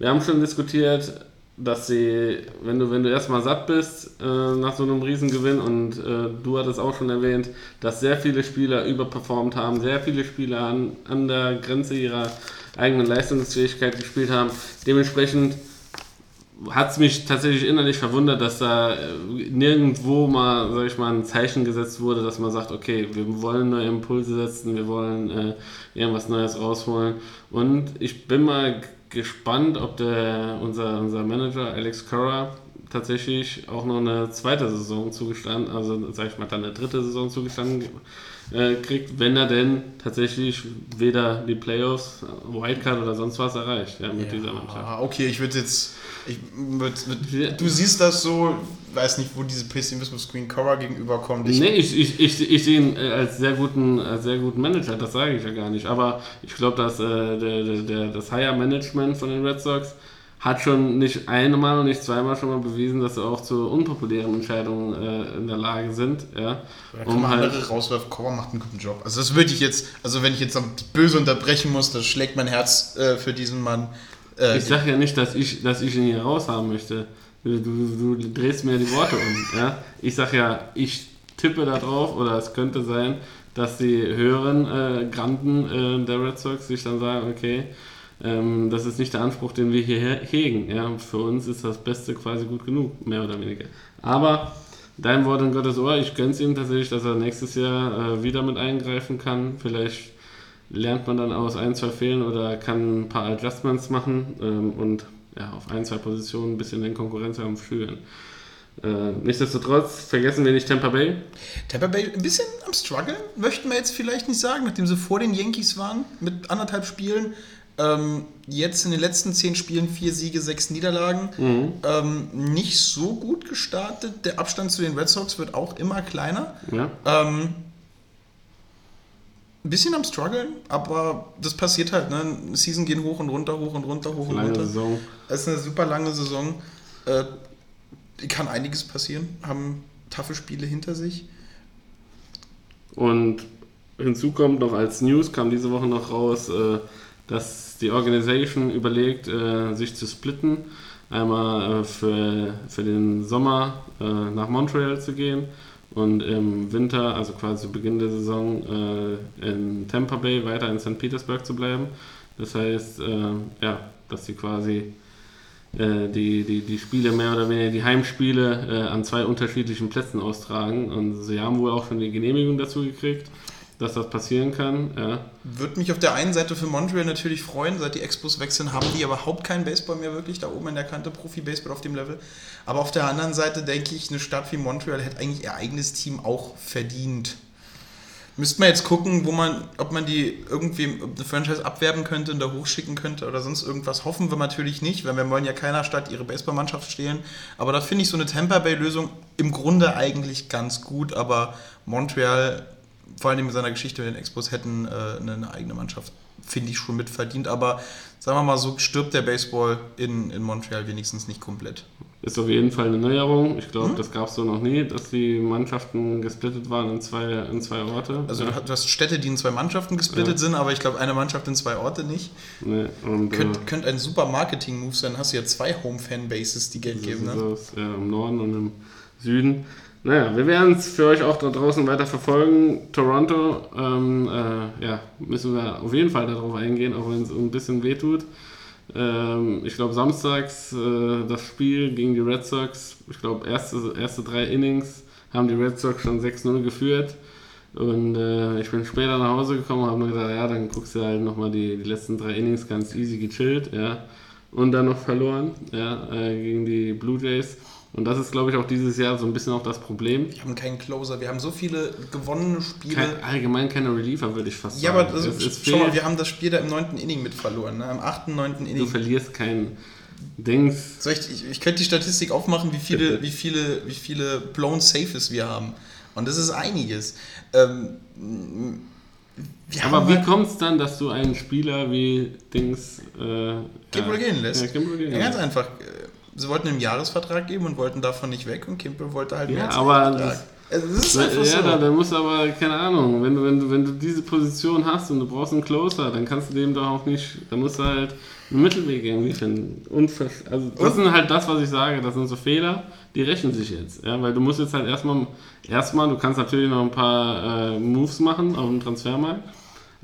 wir haben schon diskutiert, dass sie, wenn du, wenn du erstmal satt bist äh, nach so einem Riesengewinn und äh, du hattest auch schon erwähnt, dass sehr viele Spieler überperformt haben, sehr viele Spieler an, an der Grenze ihrer eigenen Leistungsfähigkeit gespielt haben. Dementsprechend hat es mich tatsächlich innerlich verwundert, dass da äh, nirgendwo mal, sag ich mal, ein Zeichen gesetzt wurde, dass man sagt, okay, wir wollen neue Impulse setzen, wir wollen äh, irgendwas Neues rausholen. Und ich bin mal gespannt, ob der unser, unser Manager Alex Cora tatsächlich auch noch eine zweite Saison zugestanden, also sag ich mal dann eine dritte Saison zugestanden äh, kriegt, wenn er denn tatsächlich weder die Playoffs, Wildcard oder sonst was erreicht ja, mit dieser Mannschaft.
Ah, okay, ich würde jetzt. Ich würd,
Ja.
würd, du siehst das so, weiß nicht, wo diese Pessimismus Screen Cover gegenüberkommt. Ich,
Nee, ich, ich, ich, ich sehe ihn äh, als sehr guten, als sehr guten Manager, das sage ich ja gar nicht. Aber ich glaube, dass äh, der, der, der, das Higher Management von den Red Sox hat schon nicht einmal und nicht zweimal schon mal bewiesen, dass sie auch zu unpopulären Entscheidungen äh, in der Lage sind. Ja,
Da kann man andere rauswerfen, Cover macht einen guten Job. Also das würde ich jetzt, also wenn ich jetzt böse unterbrechen muss, das schlägt mein Herz äh, für diesen Mann. Äh,
Ich sage ja nicht, dass ich, dass ich ihn hier raushaben möchte. Du, du, du drehst mir die Worte um. Ja? Ich sage ja, ich tippe da drauf, oder es könnte sein, dass die höheren äh, Granden äh, der Red Sox sich dann sagen, okay, ähm, das ist nicht der Anspruch, den wir hier he- hegen. Ja? Für uns ist das Beste quasi gut genug, mehr oder weniger. Aber dein Wort in Gottes Ohr, ich gönn's ihm tatsächlich, dass er nächstes Jahr äh, wieder mit eingreifen kann. Vielleicht lernt man dann aus ein, zwei Fehlen oder kann ein paar Adjustments machen ähm, und ja, auf ein, zwei Positionen ein bisschen den Konkurrenzkampf führen. Äh, nichtsdestotrotz vergessen wir nicht Tampa Bay.
Tampa Bay ein bisschen am Struggle, möchten wir jetzt vielleicht nicht sagen, nachdem sie vor den Yankees waren mit anderthalb Spielen. Ähm, jetzt in den letzten zehn Spielen vier Siege, sechs Niederlagen. Ähm, nicht so gut gestartet. Der Abstand zu den Red Sox wird auch immer kleiner.
Ja?
Ähm, ein bisschen am struggeln, aber das passiert halt. Ne? Season gehen hoch und runter, hoch und runter, hoch und
Lange
runter.
Saison.
Es ist eine super lange Saison. Äh, kann einiges passieren. Haben taffe Spiele hinter sich.
Und hinzu kommt noch als News, kam diese Woche noch raus, äh, dass die Organisation überlegt, äh, sich zu splitten. Einmal äh, für, für den Sommer äh, nach Montreal zu gehen und im Winter, also quasi Beginn der Saison, äh, in Tampa Bay weiter in St. Petersburg zu bleiben. Das heißt, äh, ja, dass sie quasi äh, die, die, die Spiele mehr oder weniger, die Heimspiele äh, an zwei unterschiedlichen Plätzen austragen. Und sie haben wohl auch schon die Genehmigung dazu gekriegt. Dass das passieren kann. Ja.
Würde mich auf der einen Seite für Montreal natürlich freuen, seit die Expos wechseln, haben die überhaupt keinen Baseball mehr wirklich da oben in der Kante, Profi-Baseball auf dem Level. Aber auf der anderen Seite denke ich, eine Stadt wie Montreal hätte eigentlich ihr eigenes Team auch verdient. Müsste man jetzt gucken, wo man, ob man die irgendwie eine Franchise abwerben könnte und da hochschicken könnte oder sonst irgendwas. Hoffen wir natürlich nicht, weil wir wollen ja keiner Stadt ihre Baseballmannschaft stehlen. Aber da finde ich so eine Tampa Bay-Lösung im Grunde eigentlich ganz gut, aber Montreal, vor allem mit seiner Geschichte mit den Expos, hätten äh, eine, eigene Mannschaft, finde ich, schon mitverdient. Aber sagen wir mal so, stirbt der Baseball in, in Montreal wenigstens nicht komplett.
Ist auf jeden Fall eine Neuerung. Ich glaube, das gab es so noch nie, dass die Mannschaften gesplittet waren in zwei, in zwei Orte.
Also
ja.
du hast Städte, die in zwei Mannschaften gesplittet sind, aber ich glaube, eine Mannschaft in zwei Orte nicht.
nee, und, äh,
Könnte könnt ein super Marketing-Move sein. Hast du ja zwei Home-Fanbases, die Geld geben. Ne?
es, ja, im Norden und im Süden. Naja, wir werden es für euch auch da draußen weiter verfolgen. Toronto, ähm, äh, ja, müssen wir auf jeden Fall darauf eingehen, auch wenn es ein bisschen wehtut. Ähm, ich glaube, samstags äh, das Spiel gegen die Red Sox, ich glaube, erste, erste drei Innings haben die Red Sox schon 6-0 geführt. Und äh, ich bin später nach Hause gekommen und habe mir gedacht, ja, dann guckst du halt nochmal die, die letzten drei Innings ganz easy gechillt, ja. Und dann noch verloren, ja, äh, gegen die Blue Jays. Und das ist, glaube ich, auch dieses Jahr so ein bisschen auch das Problem.
Wir haben keinen Closer. Wir haben so viele gewonnene Spiele.
Kein, allgemein keine Reliever, würde ich fast
ja,
sagen.
aber also,
es,
schau mal, wir haben das Spiel da im neunten Inning mit verloren. Ne? Am achten, neunten
du
Inning.
verlierst kein Dings.
Soll ich, ich, ich könnte die Statistik aufmachen, wie viele, wie viele, wie viele blown Safes wir haben. Und das ist einiges. Ähm,
Aber wie
halt-
kommt es dann, dass du einen Spieler wie Dings äh,
Kimpel gehen lässt.
Ja, gehen
Ja, ganz einfach. Sie wollten einen Jahresvertrag geben und wollten davon nicht weg und Kimpel wollte halt
Ja,
mehr
aber das-
Also das ist
Ja,
einfach so.
da, da musst du aber, keine Ahnung, wenn du, wenn, du, wenn du diese Position hast und du brauchst einen Closer, dann kannst du dem doch auch nicht, da musst du halt einen Mittelweg irgendwie finden. Unver also das sind halt das, was ich sage, das sind so Fehler, die rächen sich jetzt. Ja, weil du musst jetzt halt erstmal, erstmal, du kannst natürlich noch ein paar äh, Moves machen auf dem Transfermarkt,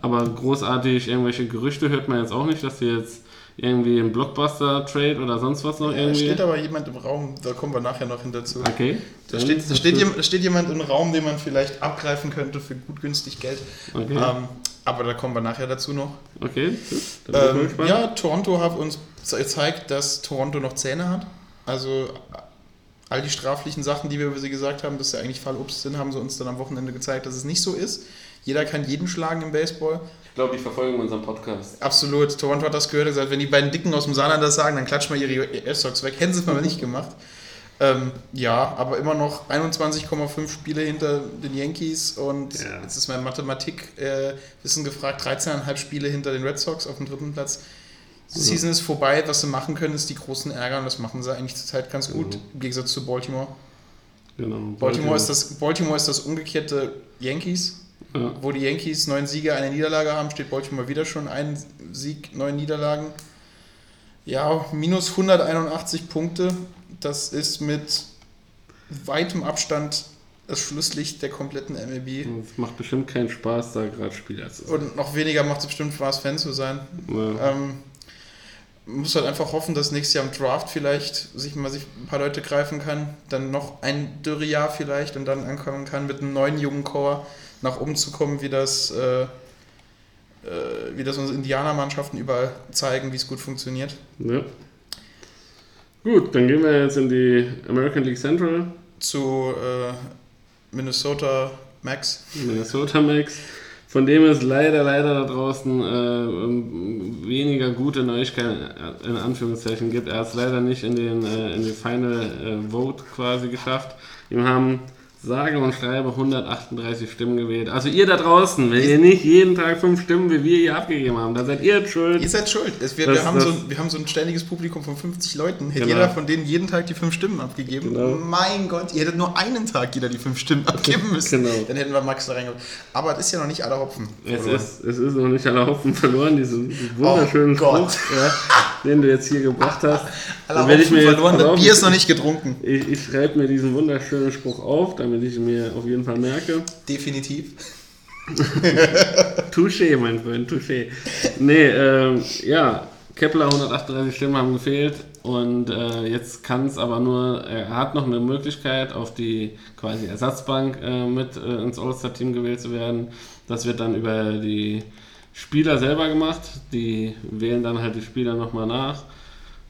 aber großartig irgendwelche Gerüchte hört man jetzt auch nicht, dass die jetzt irgendwie einen Blockbuster-Trade oder sonst was noch
Ja, da
irgendwie...
steht aber jemand im Raum, da kommen wir nachher noch hin dazu.
okay.
Da steht, da, steht da steht jemand im Raum, den man vielleicht abgreifen könnte für gut günstig Geld.
Okay,
Ähm, aber da kommen wir nachher dazu noch.
okay, gut.
Ähm, ja, Toronto hat uns ze- gezeigt, dass Toronto noch Zähne hat. Also all die straflichen Sachen, die wir über sie gesagt haben, dass sie eigentlich Fallobst sind, haben sie uns dann am Wochenende gezeigt, dass es nicht so ist. Jeder kann jeden schlagen im Baseball.
Ich glaube, die verfolgen unseren Podcast.
Absolut. Toronto hat das gehört und gesagt, wenn die beiden Dicken aus dem Saarland das sagen, dann klatschen wir ihre Airstocks weg. Hätten sie es mal nicht gemacht. Ähm, ja, aber immer noch 21,5 Spiele hinter den Yankees und
Ja.
jetzt ist mein Mathematik-Wissen gefragt, 13,5 Spiele hinter den Red Sox auf dem dritten Platz. Die Season ist vorbei, was sie machen können, ist die großen Ärger und das machen sie eigentlich zurzeit ganz gut, im Gegensatz zu Baltimore.
Genau.
Baltimore ist, das, Baltimore ist das umgekehrte Yankees.
Ja.
Wo die Yankees neun Siege, eine Niederlage haben, steht Baltimore wieder schon ein Sieg, neun Niederlagen. Ja, minus 181 Punkte. Das ist mit weitem Abstand das Schlusslicht der kompletten MLB.
Es macht bestimmt keinen Spaß, da gerade Spieler zu sein.
Und noch weniger macht es bestimmt Spaß, Fan zu sein.
Ja.
Ähm, man muss halt einfach hoffen, dass nächstes Jahr im Draft vielleicht sich mal sich ein paar Leute greifen kann, dann noch ein Dürrejahr vielleicht und dann ankommen kann, mit einem neuen jungen Core nach oben zu kommen, wie das, äh, äh, wie das unsere Indianermannschaften überall zeigen, wie es gut funktioniert.
ja. Gut, dann gehen wir jetzt in die American League Central,
Zu äh, Minnesota Max.
Minnesota Max. Von dem es leider, leider da draußen äh, weniger gute Neuigkeiten äh, in Anführungszeichen gibt. Er hat es leider nicht in den, äh, in den Final äh, Vote quasi geschafft. Ihm haben sage und schreibe 138 Stimmen gewählt. Also ihr da draußen, wenn ihr nicht jeden Tag fünf Stimmen wie wir hier abgegeben haben, dann seid ihr jetzt schuld.
Ihr seid schuld. Es, wir,
Das-
wir, haben so, ein- wir haben so ein ständiges Publikum von 50 Leuten. Hätte
Genau.
jeder von denen jeden Tag die fünf Stimmen abgegeben.
Genau.
Mein Gott, ihr hättet nur einen Tag jeder die fünf Stimmen abgeben müssen.
Genau.
Dann hätten wir Max da reingebracht. Aber das ist ja noch nicht aller Hopfen.
Es
verloren.
ist, es ist noch nicht aller Hopfen verloren, diesen wunderschönen
Oh Gott.
Spruch, ja, den du jetzt hier gebracht hast.
aller
Dann ich
Hopfen verloren, das Bier ist noch nicht getrunken.
Ich, ich schreibe mir diesen wunderschönen Spruch auf, damit ich mir auf jeden Fall merke.
Definitiv.
Touché, mein Freund, touché. Nee, ähm, ja, Kepler 138 Stimmen haben gefehlt. Und äh, jetzt kann es aber nur, er hat noch eine Möglichkeit, auf die quasi Ersatzbank äh, mit äh, ins All-Star-Team gewählt zu werden. Das wird dann über die Spieler selber gemacht. Die wählen dann halt die Spieler nochmal nach.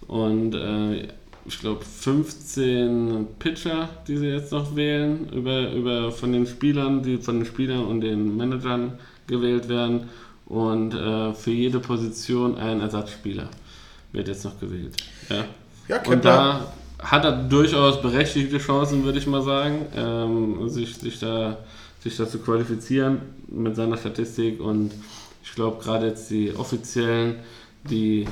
Und äh, ich glaube 15 Pitcher, die sie jetzt noch wählen, über, über von den Spielern, die von den Spielern und den Managern gewählt werden. Und äh, für jede Position ein Ersatzspieler wird jetzt noch gewählt. Ja,
Ja,
und da hat er durchaus berechtigte Chancen, würde ich mal sagen, ähm, sich, sich, da, sich da zu qualifizieren mit seiner Statistik. Und ich glaube, gerade jetzt die Offiziellen, die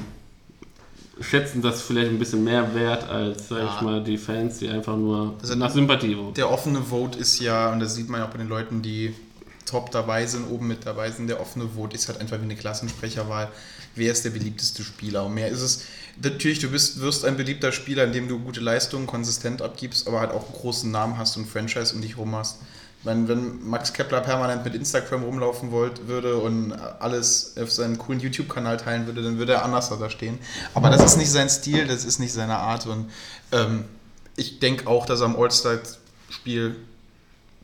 schätzen das vielleicht ein bisschen mehr wert als, sag
Ja.
ich mal, die Fans, die einfach nur
Also
nach Sympathie voten.
Der offene Vote ist ja, und das sieht man ja auch bei den Leuten, die top dabei sind, oben mit dabei sind, der offene Vote ist halt einfach wie eine Klassensprecherwahl. Wer ist der beliebteste Spieler? Und mehr ist es. Natürlich, du bist, wirst ein beliebter Spieler, indem du gute Leistungen konsistent abgibst, aber halt auch einen großen Namen hast und ein Franchise um dich rum hast. Meine, wenn Max Kepler permanent mit Instagram rumlaufen wollt, würde und alles auf seinem coolen YouTube-Kanal teilen würde, dann würde er anders da stehen. Aber das ist nicht sein Stil, das ist nicht seine Art. Und ähm, ich denke auch, dass er am All-Star-Spiel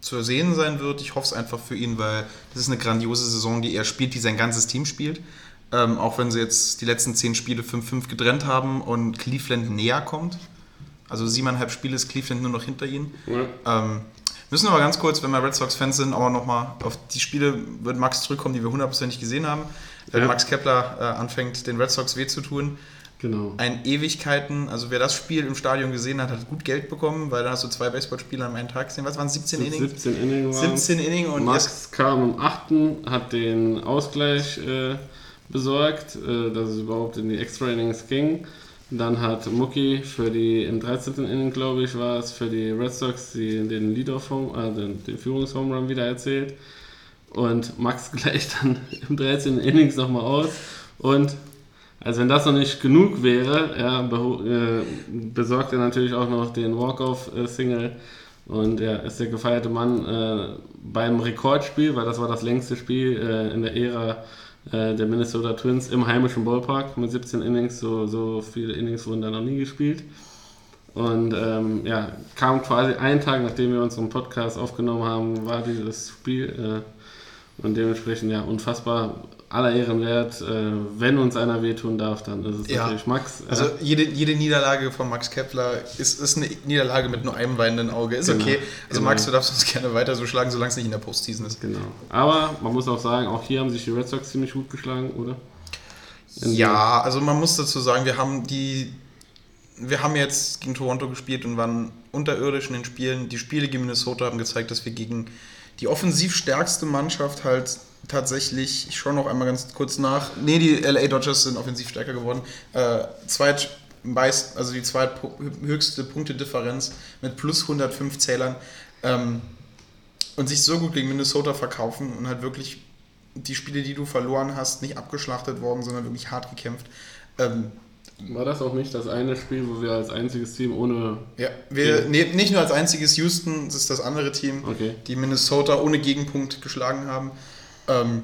zu sehen sein wird. Ich hoffe es einfach für ihn, weil das ist eine grandiose Saison, die er spielt, die sein ganzes Team spielt. Ähm, auch wenn sie jetzt die letzten zehn Spiele 5-5 getrennt haben und Cleveland näher kommt. Also siebeneinhalb Spiele ist Cleveland nur noch hinter ihnen.
Ja.
Ähm, müssen aber ganz kurz, wenn wir Red Sox-Fans sind, aber nochmal auf die Spiele wird Max zurückkommen, die wir hundertprozentig gesehen haben. Wenn
Ja.
Max Kepler äh, anfängt, den Red Sox weh zu tun.
Genau.
Ein Ewigkeiten, also wer das Spiel im Stadion gesehen hat, hat gut Geld bekommen, weil dann hast du zwei Baseballspieler an einem Tag gesehen. Was waren es, 17 Innings?
17 Innings. waren
17 Innings und
Max kam am 8., hat den Ausgleich äh, besorgt, äh, dass es überhaupt in die Extra Innings ging. Dann hat Mucki für die, im 13. Inning, glaube ich, war es, für die Red Sox die, den Lead-Off, äh, den, den Führungshome Run wieder erzählt. Und Max gleicht dann im 13. Innings nochmal aus. Und also wenn das noch nicht genug wäre, ja, äh, besorgt er natürlich auch noch den Walk-Off-Single. Und er ist der gefeierte Mann äh, beim Rekordspiel, weil das war das längste Spiel äh, in der Ära äh, der Minnesota Twins im heimischen Ballpark mit 17 Innings. So, so viele Innings wurden da noch nie gespielt. Und ähm, ja, kam quasi einen Tag, nachdem wir unseren Podcast aufgenommen haben, war dieses Spiel. Äh, und dementsprechend, ja, unfassbar aller Ehren wert. Äh, wenn uns einer wehtun darf, dann ist es
Ja.
natürlich Max.
Also jede, jede Niederlage von Max Kepler ist, ist eine Niederlage mit nur einem weinenden Auge. Ist
Genau,
okay. Also
genau.
Max, du darfst uns gerne weiter so schlagen, solange es nicht in der Postseason ist.
Genau. Aber man muss auch sagen, auch hier haben sich die Red Sox ziemlich gut geschlagen, oder? In
Ja, also man muss dazu sagen, wir haben die. Wir haben jetzt gegen Toronto gespielt und waren unterirdisch in den Spielen. Die Spiele gegen Minnesota haben gezeigt, dass wir gegen die offensiv stärkste Mannschaft halt tatsächlich, ich schaue noch einmal ganz kurz nach, nee, die LA Dodgers sind offensiv stärker geworden. Äh, zweit, also die zweithöchste Punktedifferenz mit plus 105 Zählern. Ähm, und sich so gut gegen Minnesota verkaufen und halt wirklich die Spiele, die du verloren hast, nicht abgeschlachtet worden, sondern wirklich hart gekämpft. Ähm,
War das auch nicht das eine Spiel, wo wir als einziges Team ohne.
ja, wir nee, nicht nur als einziges Houston, das ist das andere Team,
Okay.
die Minnesota ohne Gegenpunkt geschlagen haben. Ähm,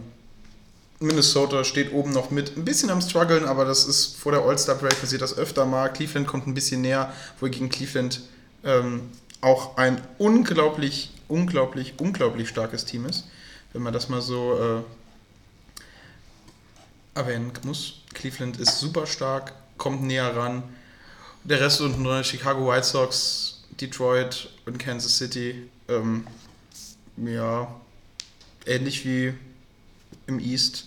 Minnesota steht oben noch mit, ein bisschen am struggeln, aber das ist vor der All-Star-Break passiert das öfter mal. Cleveland kommt ein bisschen näher, wohingegen Cleveland ähm, auch ein unglaublich, unglaublich, unglaublich starkes Team ist, wenn man das mal so äh, erwähnen muss. Cleveland ist super stark, kommt näher ran. Der Rest unten drin, Chicago White Sox, Detroit und Kansas City, ähm, ja, ähnlich wie im East.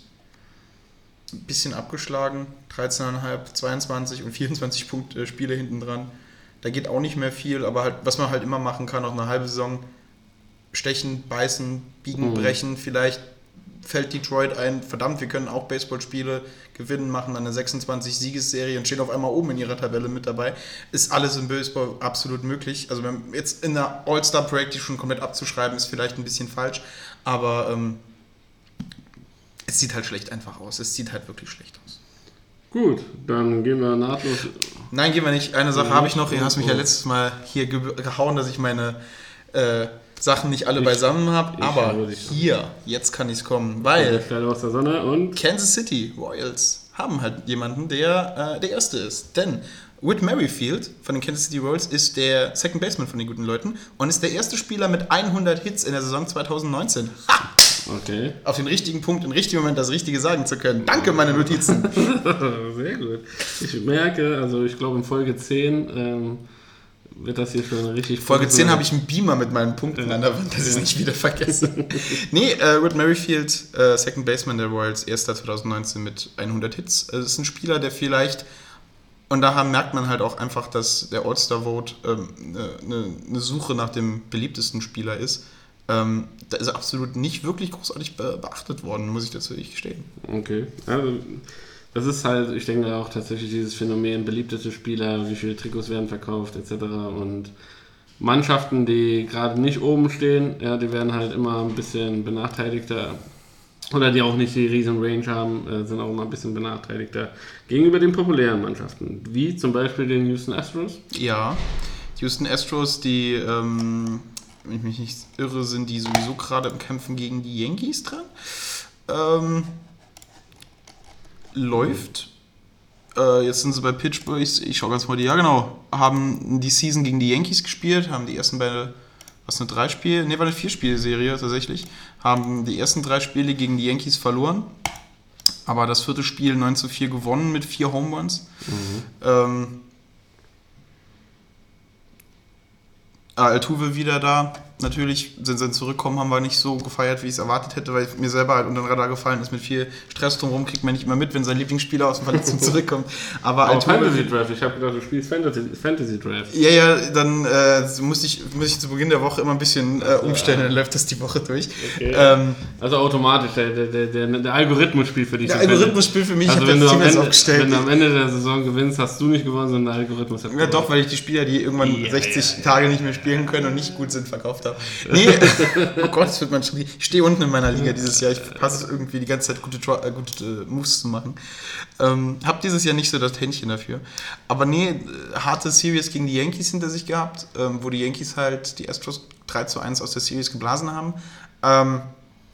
Ein bisschen abgeschlagen, 13,5, 22 und 24 Punkt, äh, Spiele hinten dran. Da geht auch nicht mehr viel, aber halt, was man halt immer machen kann, auch eine halbe Saison stechen, beißen, biegen,
Mhm.
brechen. Vielleicht fällt Detroit ein, verdammt, wir können auch Baseballspiele gewinnen, machen dann eine 26-Siegesserie und stehen auf einmal oben in ihrer Tabelle mit dabei. Ist alles im Baseball absolut möglich. Also wenn jetzt in der All-Star-Break die schon komplett abzuschreiben, ist vielleicht ein bisschen falsch, aber ähm, es sieht halt schlecht einfach aus. Es sieht halt wirklich schlecht aus.
Gut, dann gehen wir nahtlos.
Nein, gehen wir nicht. Eine Sache
Ja,
habe ich noch. Du hast mich ja
oh.
letztes Mal hier ge gehauen, dass ich meine äh, Sachen nicht alle
Ich-
beisammen habe. Aber hier, jetzt kann ich es kommen, weil
aus der Sonne und.
Kansas City Royals haben halt jemanden, der äh, der Erste ist. Denn Whit Merrifield von den Kansas City Royals ist der Second Baseman von den guten Leuten und ist der erste Spieler mit 100 Hits in der Saison 2019. Ha!
Okay.
Auf den richtigen Punkt, im richtigen Moment das Richtige sagen zu können. Danke, meine Notizen.
Sehr gut. Ich merke, also ich glaube in Folge 10 ähm, wird das hier schon richtig.
Folge 10 habe ich einen Beamer mit meinen Punkten an der Wand, dass ich es nicht wieder vergesse. nee, äh, Whit Merrifield, äh, Second Baseman der Royals, erster 2019 mit 100 Hits. Also, das ist ein Spieler, der vielleicht und daher merkt man halt auch einfach, dass der All-Star-Vote ähm, eine, eine Suche nach dem beliebtesten Spieler ist. Ähm, da ist er absolut nicht wirklich großartig be beachtet worden, muss ich dazu nicht gestehen.
Okay. Also, das ist halt, ich denke auch tatsächlich dieses Phänomen, beliebteste Spieler, wie viele Trikots werden verkauft, etc. Und Mannschaften, die gerade nicht oben stehen, ja, die werden halt immer ein bisschen benachteiligter oder die auch nicht die riesen Range haben, äh, sind auch immer ein bisschen benachteiligter gegenüber den populären Mannschaften, wie zum Beispiel den Houston Astros.
Ja, Houston Astros, die, ähm, wenn ich mich nicht irre, sind die sowieso gerade im Kämpfen gegen die Yankees dran. Ähm, läuft. Äh, jetzt sind sie bei Pittsburgh, ich, ich schaue ganz mal die, ja genau, haben die Season gegen die Yankees gespielt, haben die ersten beiden was eine drei Spiel, ne, war eine vier Spielserie tatsächlich, haben die ersten drei Spiele gegen die Yankees verloren, aber das vierte Spiel 9 zu 4 gewonnen mit vier Home Runs. Mhm. Ähm, Altuve wieder da, natürlich sind sie zurückkommen, haben wir nicht so gefeiert, wie ich es erwartet hätte, weil mir selber halt unter den Radar gefallen ist. Mit viel Stress drumherum kriegt man nicht immer mit, wenn sein Lieblingsspieler aus dem Verletzung zurückkommt. Aber
oh, Fantasy Draft, ich habe gedacht, du spielst Fantasy, Fantasy Draft.
Ja, ja, dann äh, muss, ich, muss ich zu Beginn der Woche immer ein bisschen äh, umstellen, dann läuft das die Woche durch.
Okay. Ähm, also automatisch, der, der, der, der, Algorithmus spielt für dich.
Der Algorithmus spielt für mich,
also habe das Team jetzt aufgestellt. Wenn du am Ende der Saison gewinnst, hast du nicht gewonnen, sondern der Algorithmus hat
gewonnen. Ja doch, weil ich die Spieler, die irgendwann yeah, 60 yeah. Tage nicht mehr spielen können und nicht gut sind, verkauft habe. Nee, oh Gott, das wird man schon. Ich stehe unten in meiner Liga dieses Jahr. Ich passe es irgendwie die ganze Zeit gute, äh, gute äh, Moves zu machen. Ähm, hab dieses Jahr nicht so das Händchen dafür. Aber nee, äh, harte Series gegen die Yankees hinter sich gehabt, ähm, wo die Yankees halt die Astros 3 zu 1 aus der Series geblasen haben. Ähm,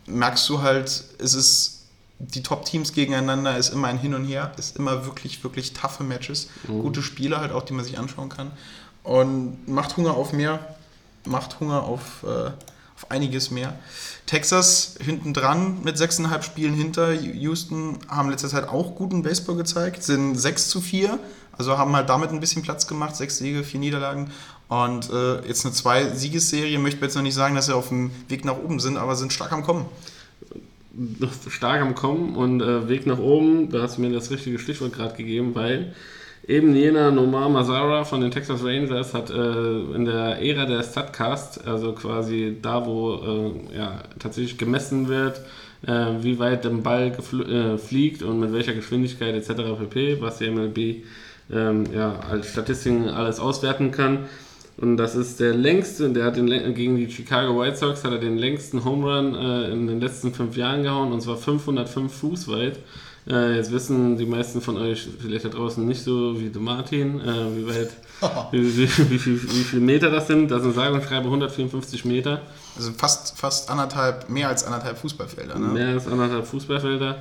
merkst du halt, es ist die Top-Teams gegeneinander ist immer ein Hin und Her, ist immer wirklich, wirklich toughe Matches. Mhm. Gute Spiele halt auch, die man sich anschauen kann. Und macht Hunger auf mehr, macht Hunger auf, äh, auf einiges mehr. Texas hinten dran mit 6,5 Spielen hinter. Houston haben letzter Zeit auch guten Baseball gezeigt, sind 6 zu 4, also haben halt damit ein bisschen Platz gemacht. Sechs Siege, vier Niederlagen. Und äh, jetzt eine Zwei-Siegesserie, möchte jetzt noch nicht sagen, dass sie auf dem Weg nach oben sind, aber sind stark am Kommen.
Stark am Kommen und äh, Weg nach oben, da hast du mir das richtige Stichwort gerade gegeben, weil Eben jener Nomar Mazara von den Texas Rangers hat äh, in der Ära der Statcast, also quasi da, wo äh, ja, tatsächlich gemessen wird, äh, wie weit der Ball äh, fliegt und mit welcher Geschwindigkeit etc. pp., was die MLB ähm, ja, als Statistiken alles auswerten kann. Und das ist der längste, der hat den, gegen die Chicago White Sox hat er den längsten Home Run äh, in den letzten fünf Jahren gehauen, und zwar 505 Fuß weit. Äh, jetzt wissen die meisten von euch vielleicht da draußen nicht so wie der Martin, äh, wie weit, wie, wie, wie, wie, wie viele Meter das sind. Das sind sage und schreibe 154 Meter.
Also fast, fast anderthalb, mehr als anderthalb Fußballfelder, ne?
Mehr als anderthalb Fußballfelder.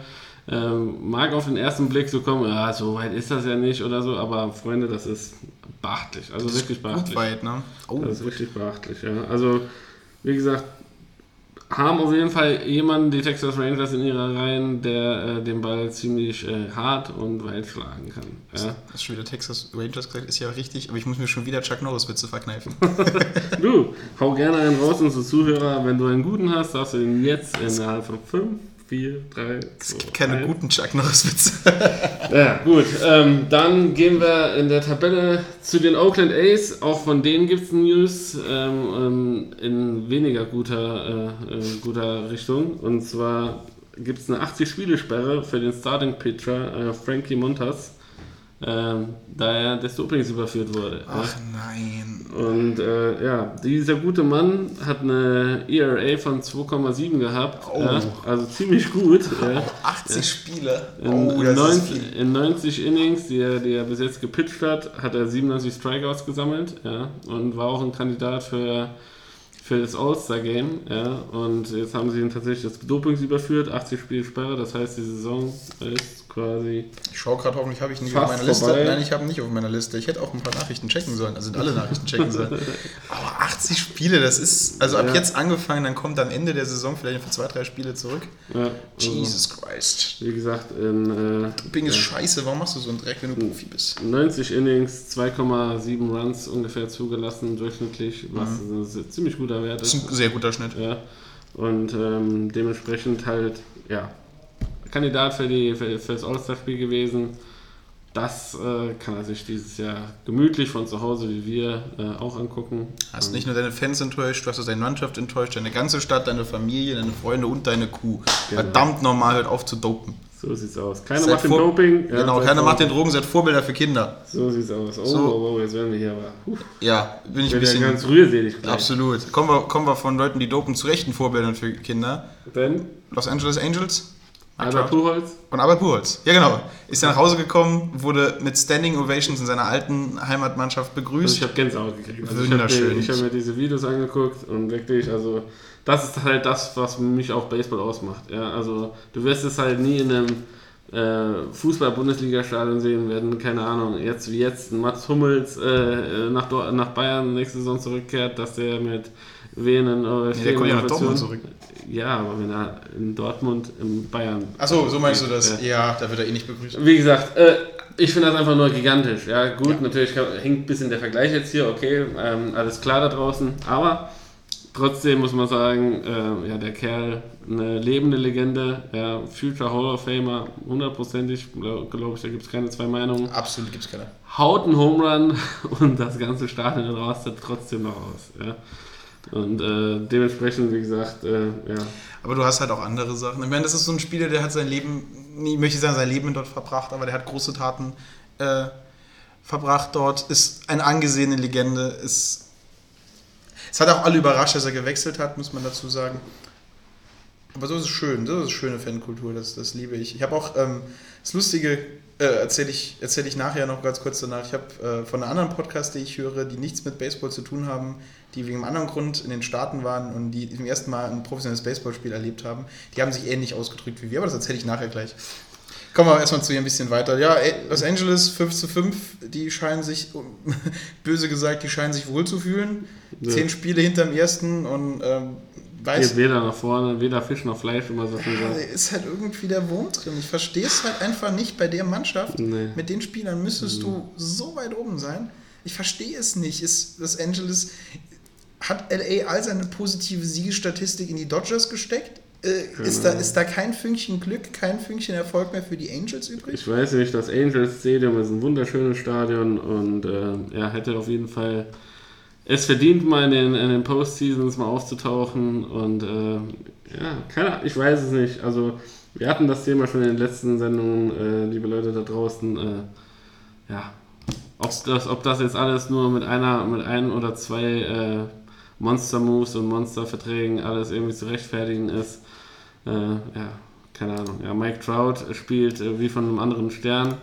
Ähm, mag auf den ersten Blick so kommen, ja, so weit ist das ja nicht oder so, aber Freunde, das ist beachtlich. Also das wirklich beachtlich.
Weit, ne?
Oh. Das ist wirklich beachtlich, ja. Also, wie gesagt, haben auf jeden Fall jemanden, die Texas Rangers in ihrer Reihen, der äh, den Ball ziemlich äh, hart und weit schlagen kann. Ja?
Das ist schon wieder Texas Rangers gesagt, ist ja richtig, aber ich muss mir schon wieder Chuck Norris Witze verkneifen.
du, hau gerne einen raus, unsere Zuhörer. Wenn du einen guten hast, darfst du ihn jetzt innerhalb von fünf 4, 3, 2,
Es gibt keine 1. guten Chuck Norris-Witze.
ja, gut. Ähm, dann gehen wir in der Tabelle zu den Oakland A's. Auch von denen gibt es News ähm, ähm, in weniger guter, äh, äh, guter Richtung. Und zwar gibt es eine 80-Spiele-Sperre für den Starting-Pitcher äh, Frankie Montas ähm, da er des Dopings überführt wurde.
Ach nein.
Und äh, ja, dieser gute Mann hat eine ERA von 2,7 gehabt. Oh. Ja, also ziemlich gut. ja.
80 ja. Spiele.
In, oh, in, 90, in, 90, Innings, die er, die er bis jetzt gepitcht hat, hat er 97 Strikeouts gesammelt ja, und war auch ein Kandidat für für das All-Star-Game. Ja, und jetzt haben sie ihn tatsächlich das Dopings überführt, 80 Spiele Sperre, das heißt, die Saison ist quasi.
Ich schaue gerade, hoffentlich habe ich nicht auf meiner Liste.
vorbei.
Nein, ich habe nicht auf meiner Liste. Ich hätte auch ein paar Nachrichten checken sollen. Also sind alle Nachrichten checken sollen. Aber 80 Spiele, das ist. Also ab
Ja.
jetzt angefangen, dann kommt am Ende der Saison vielleicht für zwei, drei Spiele zurück.
Ja, also,
Jesus Christ.
wie gesagt, in äh,
Doping ist scheiße. Warum machst du so einen Dreck, wenn du Profi bist?
90 Innings, 2,7 Runs ungefähr zugelassen, durchschnittlich, was ein sehr- ziemlich guter Wert
Das
ist.
ist ein sehr guter Schnitt.
Ja. Und ähm, dementsprechend halt, ja, Kandidat für, die, für, für das All-Star-Spiel gewesen. Das äh, kann er sich dieses Jahr gemütlich von zu Hause wie wir äh, auch angucken.
Hast nicht nur deine Fans enttäuscht, du hast auch deine Mannschaft enttäuscht, deine ganze Stadt, deine Familie, deine Freunde und deine Kuh.
Genau.
Verdammt normal, hört auf zu dopen.
So sieht's aus. Keiner
Seid
macht den
vor-
Doping. ja,
genau, keiner
vor-
macht den Drogen, seid Vorbilder für Kinder.
So sieht's aus. Oh,
So.
oh, oh, jetzt werden wir hier aber. Puh,
Ja, bin ich ein
wird ja
bisschen.
ganz rührselig gleich.
Absolut. Kommen wir, kommen wir von Leuten, die dopen, zu rechten Vorbildern für Kinder.
Denn
Los Angeles Angels.
Albert Puchholz,
Und Albert Pujols. Ja, genau. Ist ja nach Hause gekommen, wurde mit Standing Ovations in seiner alten Heimatmannschaft
also
begrüßt.
ich habe Gänsehaut gekriegt. Also
Wunderschön.
Ich habe mir, hab mir diese Videos angeguckt und wirklich, also das ist halt das, was mich auch Baseball ausmacht. Ja, also du wirst es halt nie in einem äh, Fußball-Bundesliga-Stadion sehen werden, keine Ahnung, jetzt wie jetzt ein Mats Hummels äh, nach, Dor- nach Bayern nächste Saison zurückkehrt, dass der mit Venen oder
Nee, der kommt ja nach Dortmund zurück.
Ja, aber wenn er in Dortmund, in Bayern
Achso, so meinst du das?
Ja.
Ja, da wird er eh nicht begrüßt.
wie gesagt, äh, ich finde das einfach nur gigantisch. Ja, gut, natürlich kann, hängt ein bisschen der Vergleich jetzt hier, okay, ähm, alles klar da draußen, aber trotzdem muss man sagen, äh, ja, der Kerl, eine lebende Legende, ja, Future Hall of Famer, hundertprozentig, glaube glaub ich, da gibt es keine zwei Meinungen.
Absolut gibt's keine.
Haut einen Home Run und das ganze Stadion rastet trotzdem noch aus. Ja. Und äh, dementsprechend, wie gesagt, äh, ja,
Aber du hast halt auch andere Sachen. Ich meine, das ist so ein Spieler, der hat sein Leben, ich möchte sagen, sein Leben dort verbracht, aber der hat große Taten äh, verbracht dort, ist eine angesehene Legende, ist. Es hat auch alle überrascht, dass er gewechselt hat, muss man dazu sagen. Aber so ist es schön, so ist es schöne Fankultur, das, das liebe ich. Ich habe auch ähm, das Lustige, äh, erzähle ich, erzähl ich nachher noch ganz kurz danach. Ich habe äh, von einer anderen Podcast, die ich höre, die nichts mit Baseball zu tun haben, die wegen einem anderen Grund in den Staaten waren und die zum ersten Mal ein professionelles Baseballspiel erlebt haben, die haben sich ähnlich ausgedrückt wie wir, aber das erzähle ich nachher gleich. Kommen wir erstmal zu hier ein bisschen weiter. Ja, Los Angeles 5 zu 5, die scheinen sich, böse gesagt, die scheinen sich wohlzufühlen.
Ja.
Zehn Spiele hinterm ersten und ähm, weiß,
geht weder nach vorne, weder Fisch noch Fleisch, immer so viel
ja, ist halt irgendwie der Wurm drin. Ich verstehe es halt einfach nicht bei der Mannschaft.
Nee.
Mit den Spielern müsstest du so weit oben sein. Ich verstehe es nicht. Ist Los Angeles hat LA all seine positive Siegestatistik in die Dodgers gesteckt? Äh, ist, da,
Genau.
ist da kein Fünkchen Glück, kein Fünkchen Erfolg mehr für die Angels übrig?
Ich weiß nicht, das Angels Stadium ist ein wunderschönes Stadion und äh, er hätte auf jeden Fall es verdient, mal in den, in den Postseasons mal aufzutauchen und äh, ja, keine Ahnung, ich weiß es nicht. Also wir hatten das Thema schon in den letzten Sendungen, äh, liebe Leute da draußen, äh, ja, ob das, ob das jetzt alles nur mit einer, mit ein oder zwei äh, Monster Moves und Monster Verträgen alles irgendwie zu rechtfertigen ist. Äh, ja, keine Ahnung. Ja, Mike Trout spielt äh, wie von einem anderen Stern,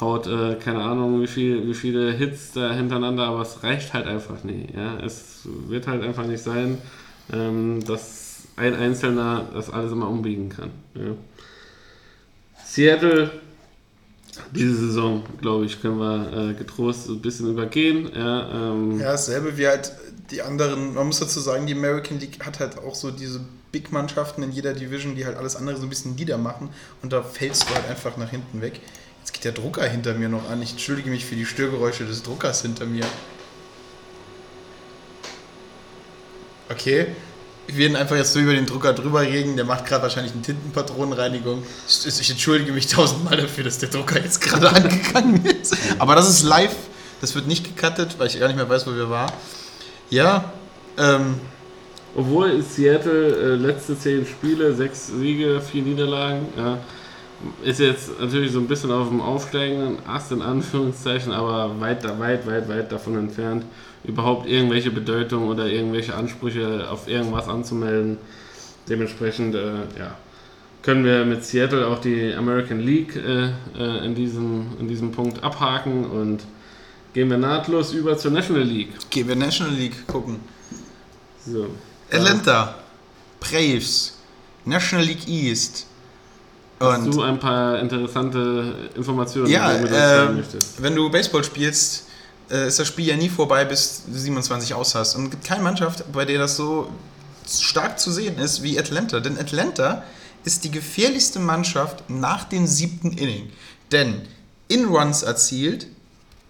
haut äh, keine Ahnung, wie, viel, wie viele Hits da hintereinander, aber es reicht halt einfach nie. Ja? Es wird halt einfach nicht sein, ähm, dass ein Einzelner das alles immer umbiegen kann. Ja? Seattle, diese Saison, glaube ich, können wir äh, getrost ein bisschen übergehen. Ja, ähm,
Ja, dasselbe wie halt die anderen. Man muss dazu sagen, die American League hat halt auch so diese Big-Mannschaften in jeder Division, die halt alles andere so ein bisschen niedermachen und da fällst du halt einfach nach hinten weg. Jetzt geht der Drucker hinter mir noch an. Ich entschuldige mich für die Störgeräusche des Druckers hinter mir. Okay. Wir werden einfach jetzt so über den Drucker drüber reden. Der macht gerade wahrscheinlich eine Tintenpatronenreinigung. Ich ich entschuldige mich tausendmal dafür, dass der Drucker jetzt gerade angegangen ist. Aber das ist live. Das wird nicht gecuttet, weil ich gar nicht mehr weiß, wo wir waren. Ja, ähm,
Obwohl Seattle äh, letzte zehn Spiele, sechs Siege, vier Niederlagen, ja, ist jetzt natürlich so ein bisschen auf dem aufsteigenden Ast in Anführungszeichen, aber weit, weit, weit, weit davon entfernt, überhaupt irgendwelche Bedeutung oder irgendwelche Ansprüche auf irgendwas anzumelden. Dementsprechend, äh, ja, können wir mit Seattle auch die American League äh, äh, in, diesem, in diesem Punkt abhaken und gehen wir nahtlos über zur National League.
gehen wir National League gucken.
So.
Atlanta, Braves, National League East.
Hast
Und
du ein paar interessante Informationen,
ja,
die du mit uns
ähm,
möchtest?
wenn du Baseball spielst, äh, ist das Spiel ja nie vorbei, bis du 27 aus hast. Und es gibt keine Mannschaft, bei der das so stark zu sehen ist wie Atlanta. Denn Atlanta ist die gefährlichste Mannschaft nach dem siebten Inning. Denn in Runs erzielt,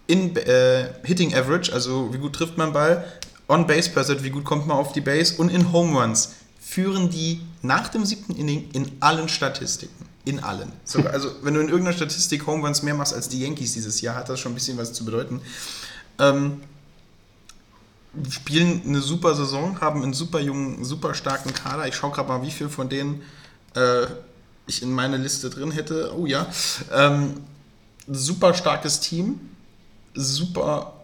in äh, Hitting Average, also wie gut trifft man Ball, on Base Percent, wie gut kommt man auf die Base und in Home Runs führen die nach dem siebten Inning in allen Statistiken. In allen. Sogar, also wenn du in irgendeiner Statistik Home Runs mehr machst als die Yankees dieses Jahr, hat das schon ein bisschen was zu bedeuten. Ähm, spielen eine super Saison, haben einen super jungen, super starken Kader. Ich schaue gerade mal, wie viel von denen äh, ich in meine Liste drin hätte. Oh ja. Ähm, super starkes Team. Super.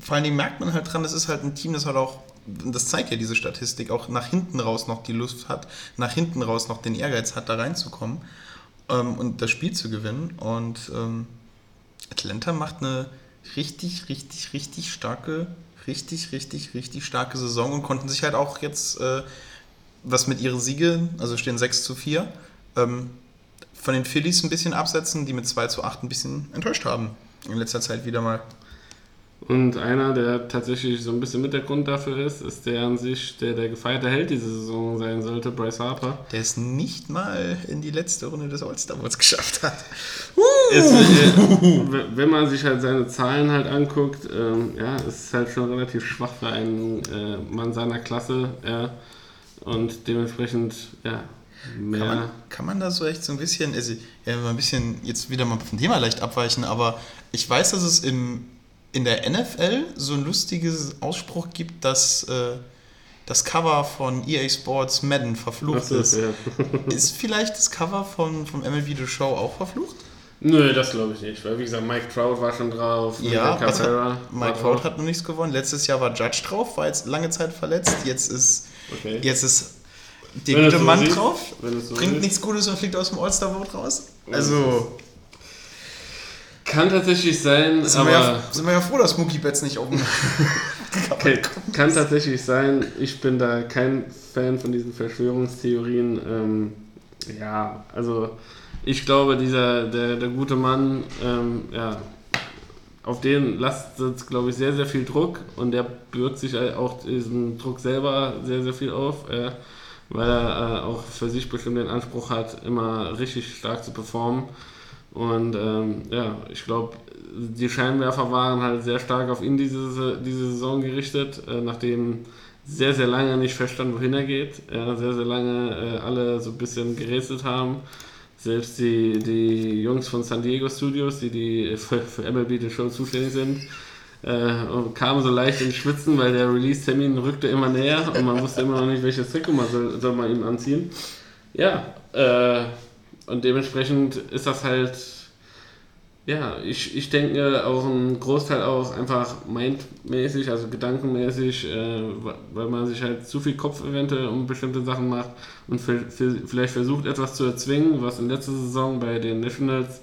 Vor allen Dingen merkt man halt dran, das ist halt ein Team, das halt auch, das zeigt ja diese Statistik, auch nach hinten raus noch die Lust hat, nach hinten raus noch den Ehrgeiz hat, da reinzukommen ähm, und das Spiel zu gewinnen. Und ähm, Atlanta macht eine richtig, richtig, richtig starke, richtig, richtig, richtig starke Saison und konnten sich halt auch jetzt, äh, was mit ihren Siege, also stehen 6 zu 4, ähm, von den Phillies ein bisschen absetzen, die mit 2 zu 8 ein bisschen enttäuscht haben. In letzter Zeit wieder mal.
Und einer, der tatsächlich so ein bisschen mit der Grund dafür ist, ist der an sich, der der gefeierte Held diese Saison sein sollte, Bryce Harper.
Der es nicht mal in die letzte Runde des All-Star Awards geschafft hat.
Es, äh, wenn man sich halt seine Zahlen halt anguckt, ähm, ja, es ist halt schon relativ schwach für einen äh, Mann seiner Klasse, ja, und dementsprechend, ja, mehr.
Kann man, kann man da so echt so ein bisschen, also ja, ein bisschen jetzt wieder mal vom Thema leicht abweichen, aber ich weiß, dass es im, in der NFL so ein lustiges Ausspruch gibt, dass äh, das Cover von EA Sports Madden verflucht
so,
ist.
ja.
Ist vielleicht das Cover von, vom MLB The Show auch verflucht?
Nö, das glaube ich nicht, weil wie gesagt, Mike Trout war schon drauf,
Ja,
Cabrera
Mike Trout
drauf.
hat noch nichts gewonnen. Letztes Jahr war Judge drauf, war jetzt lange Zeit verletzt. Jetzt ist,
Okay.
jetzt ist der gute
so
Mann
siehst,
drauf.
so
bringt nichts Gutes und fliegt aus dem All-Star-Vote raus. Also,
Kann tatsächlich sein,
sind,
aber
wir ja, sind wir ja froh, dass Mookie Betts nicht auf dem
Okay, kann tatsächlich sein. Ich bin da kein Fan von diesen Verschwörungstheorien. Ähm, ja, also ich glaube, dieser der, der gute Mann, ähm, ja, auf den lastet, glaube ich, sehr, sehr viel Druck und der bürgt sich halt auch diesen Druck selber sehr, sehr viel auf, äh, weil er äh, auch für sich bestimmt den Anspruch hat, immer richtig stark zu performen. Und ähm, ja, ich glaube, die Scheinwerfer waren halt sehr stark auf ihn diese, diese Saison gerichtet, äh, nachdem sehr, sehr lange nicht feststand, wohin er geht. Ja, sehr, sehr lange äh, alle so ein bisschen gerätselt haben. Selbst die, die Jungs von San Diego Studios, die, die für, für MLB The Show zuständig sind, äh, kamen so leicht ins Schwitzen, weil der Release-Termin rückte immer näher und man wusste immer noch nicht, welches Trikot man soll, soll man ihm anziehen. Ja, äh, und dementsprechend ist das halt, ja, ich, ich denke auch ein Großteil auch einfach mindmäßig, also gedankenmäßig, äh, weil man sich halt zu viel Kopf eventuell um bestimmte Sachen macht und für, für, vielleicht versucht etwas zu erzwingen, was in letzter Saison bei den Nationals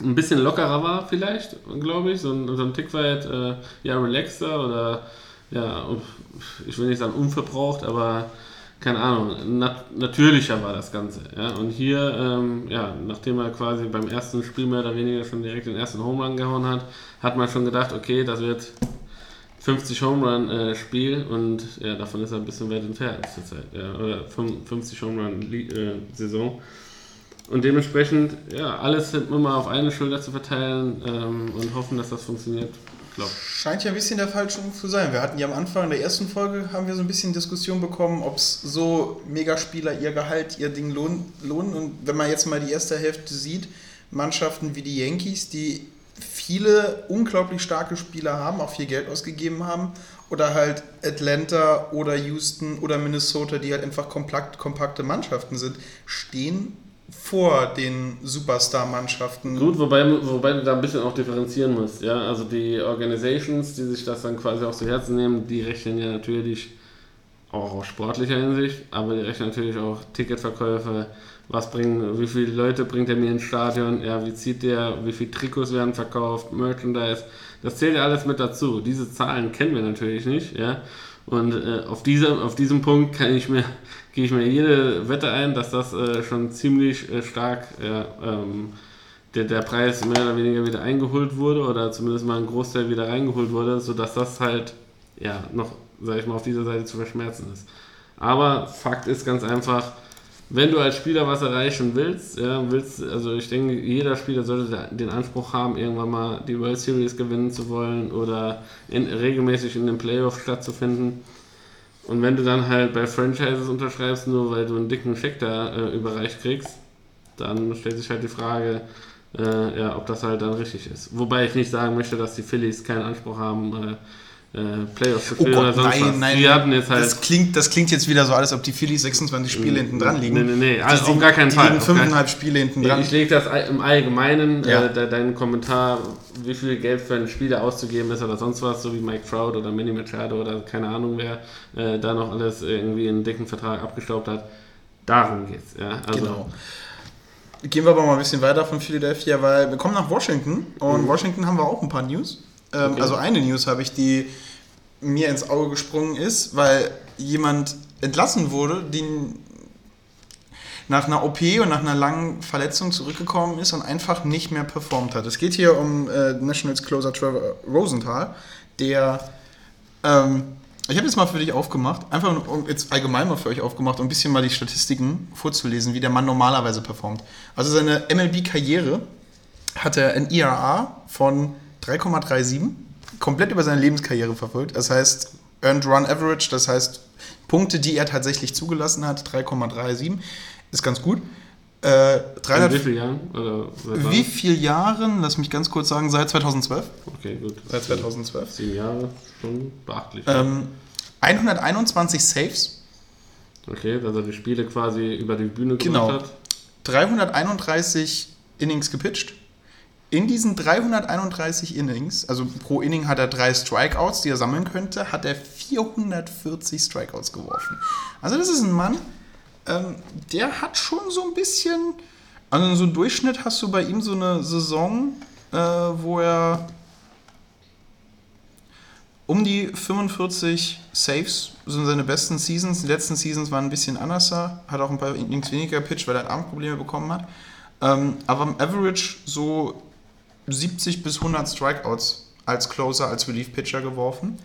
ein bisschen lockerer war vielleicht, glaube ich, so ein, so ein Tick weit äh, ja, relaxter oder ja, ich will nicht sagen unverbraucht, aber keine Ahnung, nat natürlicher war das Ganze. Ja? Und hier, ähm, ja, nachdem er quasi beim ersten Spiel mehr oder weniger schon direkt den ersten Home Run gehauen hat, hat man schon gedacht, okay, das wird 50 Home Run äh, Spiel und ja, davon ist er ein bisschen weit entfernt zurzeit. Ja, oder 50 Home Run äh, Saison. Und dementsprechend, ja, alles immer auf eine Schulter zu verteilen ähm, und hoffen, dass das funktioniert. Glaub.
Scheint ja ein bisschen der Falschung zu sein. Wir hatten ja am Anfang der ersten Folge haben wir so ein bisschen Diskussion bekommen, ob es so Megaspieler ihr Gehalt, ihr Ding lohnen, lohnen. Und wenn man jetzt mal die erste Hälfte sieht, Mannschaften wie die Yankees, die viele unglaublich starke Spieler haben, auch viel Geld ausgegeben haben, oder halt Atlanta oder Houston oder Minnesota, die halt einfach kompakt, kompakte Mannschaften sind, stehen vor den Superstar-Mannschaften.
Gut, wobei, wobei du da ein bisschen auch differenzieren musst. Ja? Also die Organizations, die sich das dann quasi auch zu Herzen nehmen, die rechnen ja natürlich auch aus sportlicher Hinsicht, aber die rechnen natürlich auch Ticketverkäufe, was bringen, wie viele Leute bringt er mir ins Stadion, ja, wie zieht der, wie viele Trikots werden verkauft, Merchandise, das zählt ja alles mit dazu. Diese Zahlen kennen wir natürlich nicht, ja. Und äh, auf, diesem, auf diesem Punkt kann ich mir, gehe ich mir jede Wette ein, dass das äh, schon ziemlich äh, stark ähm, der, der Preis mehr oder weniger wieder eingeholt wurde oder zumindest mal ein Großteil wieder reingeholt wurde, sodass das halt ja noch, sag ich mal, auf dieser Seite zu verschmerzen ist. Aber Fakt ist ganz einfach, wenn du als Spieler was erreichen willst, ja, willst, also ich denke, jeder Spieler sollte den Anspruch haben, irgendwann mal die World Series gewinnen zu wollen oder in, regelmäßig in den Playoffs stattzufinden. Und wenn du dann halt bei Franchises unterschreibst, nur weil du einen dicken Scheck da äh, überreicht kriegst, dann stellt sich halt die Frage, äh, ja, ob das halt dann richtig ist. Wobei ich nicht sagen möchte, dass die Phillies keinen Anspruch haben, äh, äh, Playoffs zu
Oh
spielen oder
Gott,
sonst
nein,
was.
nein.
Die hatten jetzt halt.
das, klingt, das klingt jetzt wieder so, als ob die Phillies 26 Spiele hinten dran liegen.
Nee, nee, nee,
Die
also auf
liegen-
gar keinen
die
Fall.
liegen
Auf gar-
fünfeinhalb Spiele hinten dran.
Ich lege das im Allgemeinen,
Ja.
äh, de, deinen Kommentar, wie viel Geld für einen Spieler auszugeben ist oder sonst was, so wie Mike Trout oder Manny Machado oder keine Ahnung wer äh, da noch alles irgendwie einen dicken Vertrag abgestaubt hat. Darum geht's. Ja? Also,
Genau. Gehen wir aber mal ein bisschen weiter von Philadelphia, weil wir kommen nach Washington und Washington haben wir auch ein paar News. Ähm,
Okay.
Also eine News habe ich, die mir ins Auge gesprungen ist, weil jemand entlassen wurde, die nach einer OP und nach einer langen Verletzung zurückgekommen ist und einfach nicht mehr performt hat. Es geht hier um äh, Nationals Closer Trevor Rosenthal, der ähm, ich habe jetzt mal für dich aufgemacht, einfach um jetzt allgemein mal für euch aufgemacht, um ein bisschen mal die Statistiken vorzulesen, wie der Mann normalerweise performt. Also seine MLB-Karriere hat er ein IRA von 3,37, komplett über seine Lebenskarriere verfolgt. Das heißt, Earned Run Average, das heißt Punkte, die er tatsächlich zugelassen hat, 3,37, ist ganz gut. Äh,
in
300,
wie vielen Jahren?
Wie viel Jahren, lass mich ganz kurz sagen, seit 2012?
Okay, gut.
Seit 2012.
Sieben Jahre, schon beachtlich.
Ähm, 121 Saves,
okay, dass er die Spiele quasi über die Bühne gebracht
Genau.
hat.
331 Innings gepitcht. In diesen 331 Innings, also pro Inning hat er drei Strikeouts, die er sammeln könnte, hat er 440 Strikeouts geworfen. Also das ist ein Mann, ähm, der hat schon so ein bisschen, also so im Durchschnitt hast du bei ihm so eine Saison, äh, wo er um die 45 Saves sind seine besten Seasons. Die letzten Seasons waren ein bisschen anders. Hat auch ein paar Innings weniger pitcht, weil er Armprobleme bekommen hat. Ähm, aber im Average so 70 bis 100 Strikeouts als Closer, als Relief-Pitcher geworfen.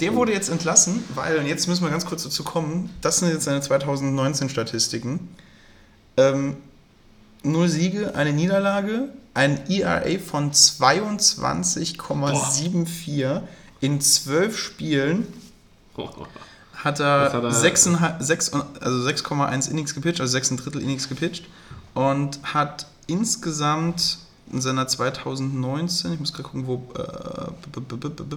Der wurde jetzt entlassen, weil, und jetzt müssen wir ganz kurz dazu kommen, das sind jetzt seine 2019-Statistiken. Ähm, null Siege, eine Niederlage, ein ERA von 22,74 in zwölf Spielen hat er,
hat er-
6,5 sechs- also 6,1 Innings gepitcht, also 6 Drittel Innings gepitcht und hat insgesamt in seiner 2019, ich muss gerade gucken, wo äh, b- b- b- b- b-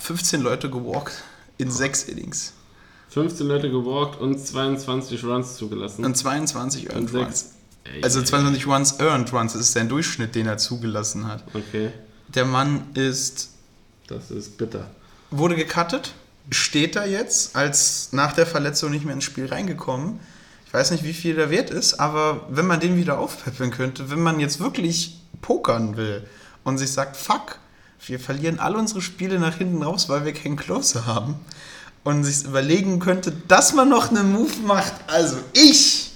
15 Leute gewalkt in 6 Innings
15 Leute gewalkt und 22 Runs zugelassen.
und 22 Earned
Und
Runs.
Ey,
Also
ey,
22 Runs Earned Runs, das ist der Durchschnitt, den er zugelassen hat.
Okay,
Der Mann ist
das ist bitter.
wurde gecuttet, steht da jetzt als nach der Verletzung nicht mehr ins Spiel reingekommen. Ich weiß nicht, wie viel der wert ist, aber wenn man den wieder aufpäppeln könnte, wenn man jetzt wirklich pokern will und sich sagt, fuck, wir verlieren alle unsere Spiele nach hinten raus, weil wir keinen Closer haben und sich überlegen könnte, dass man noch einen Move macht. Also ich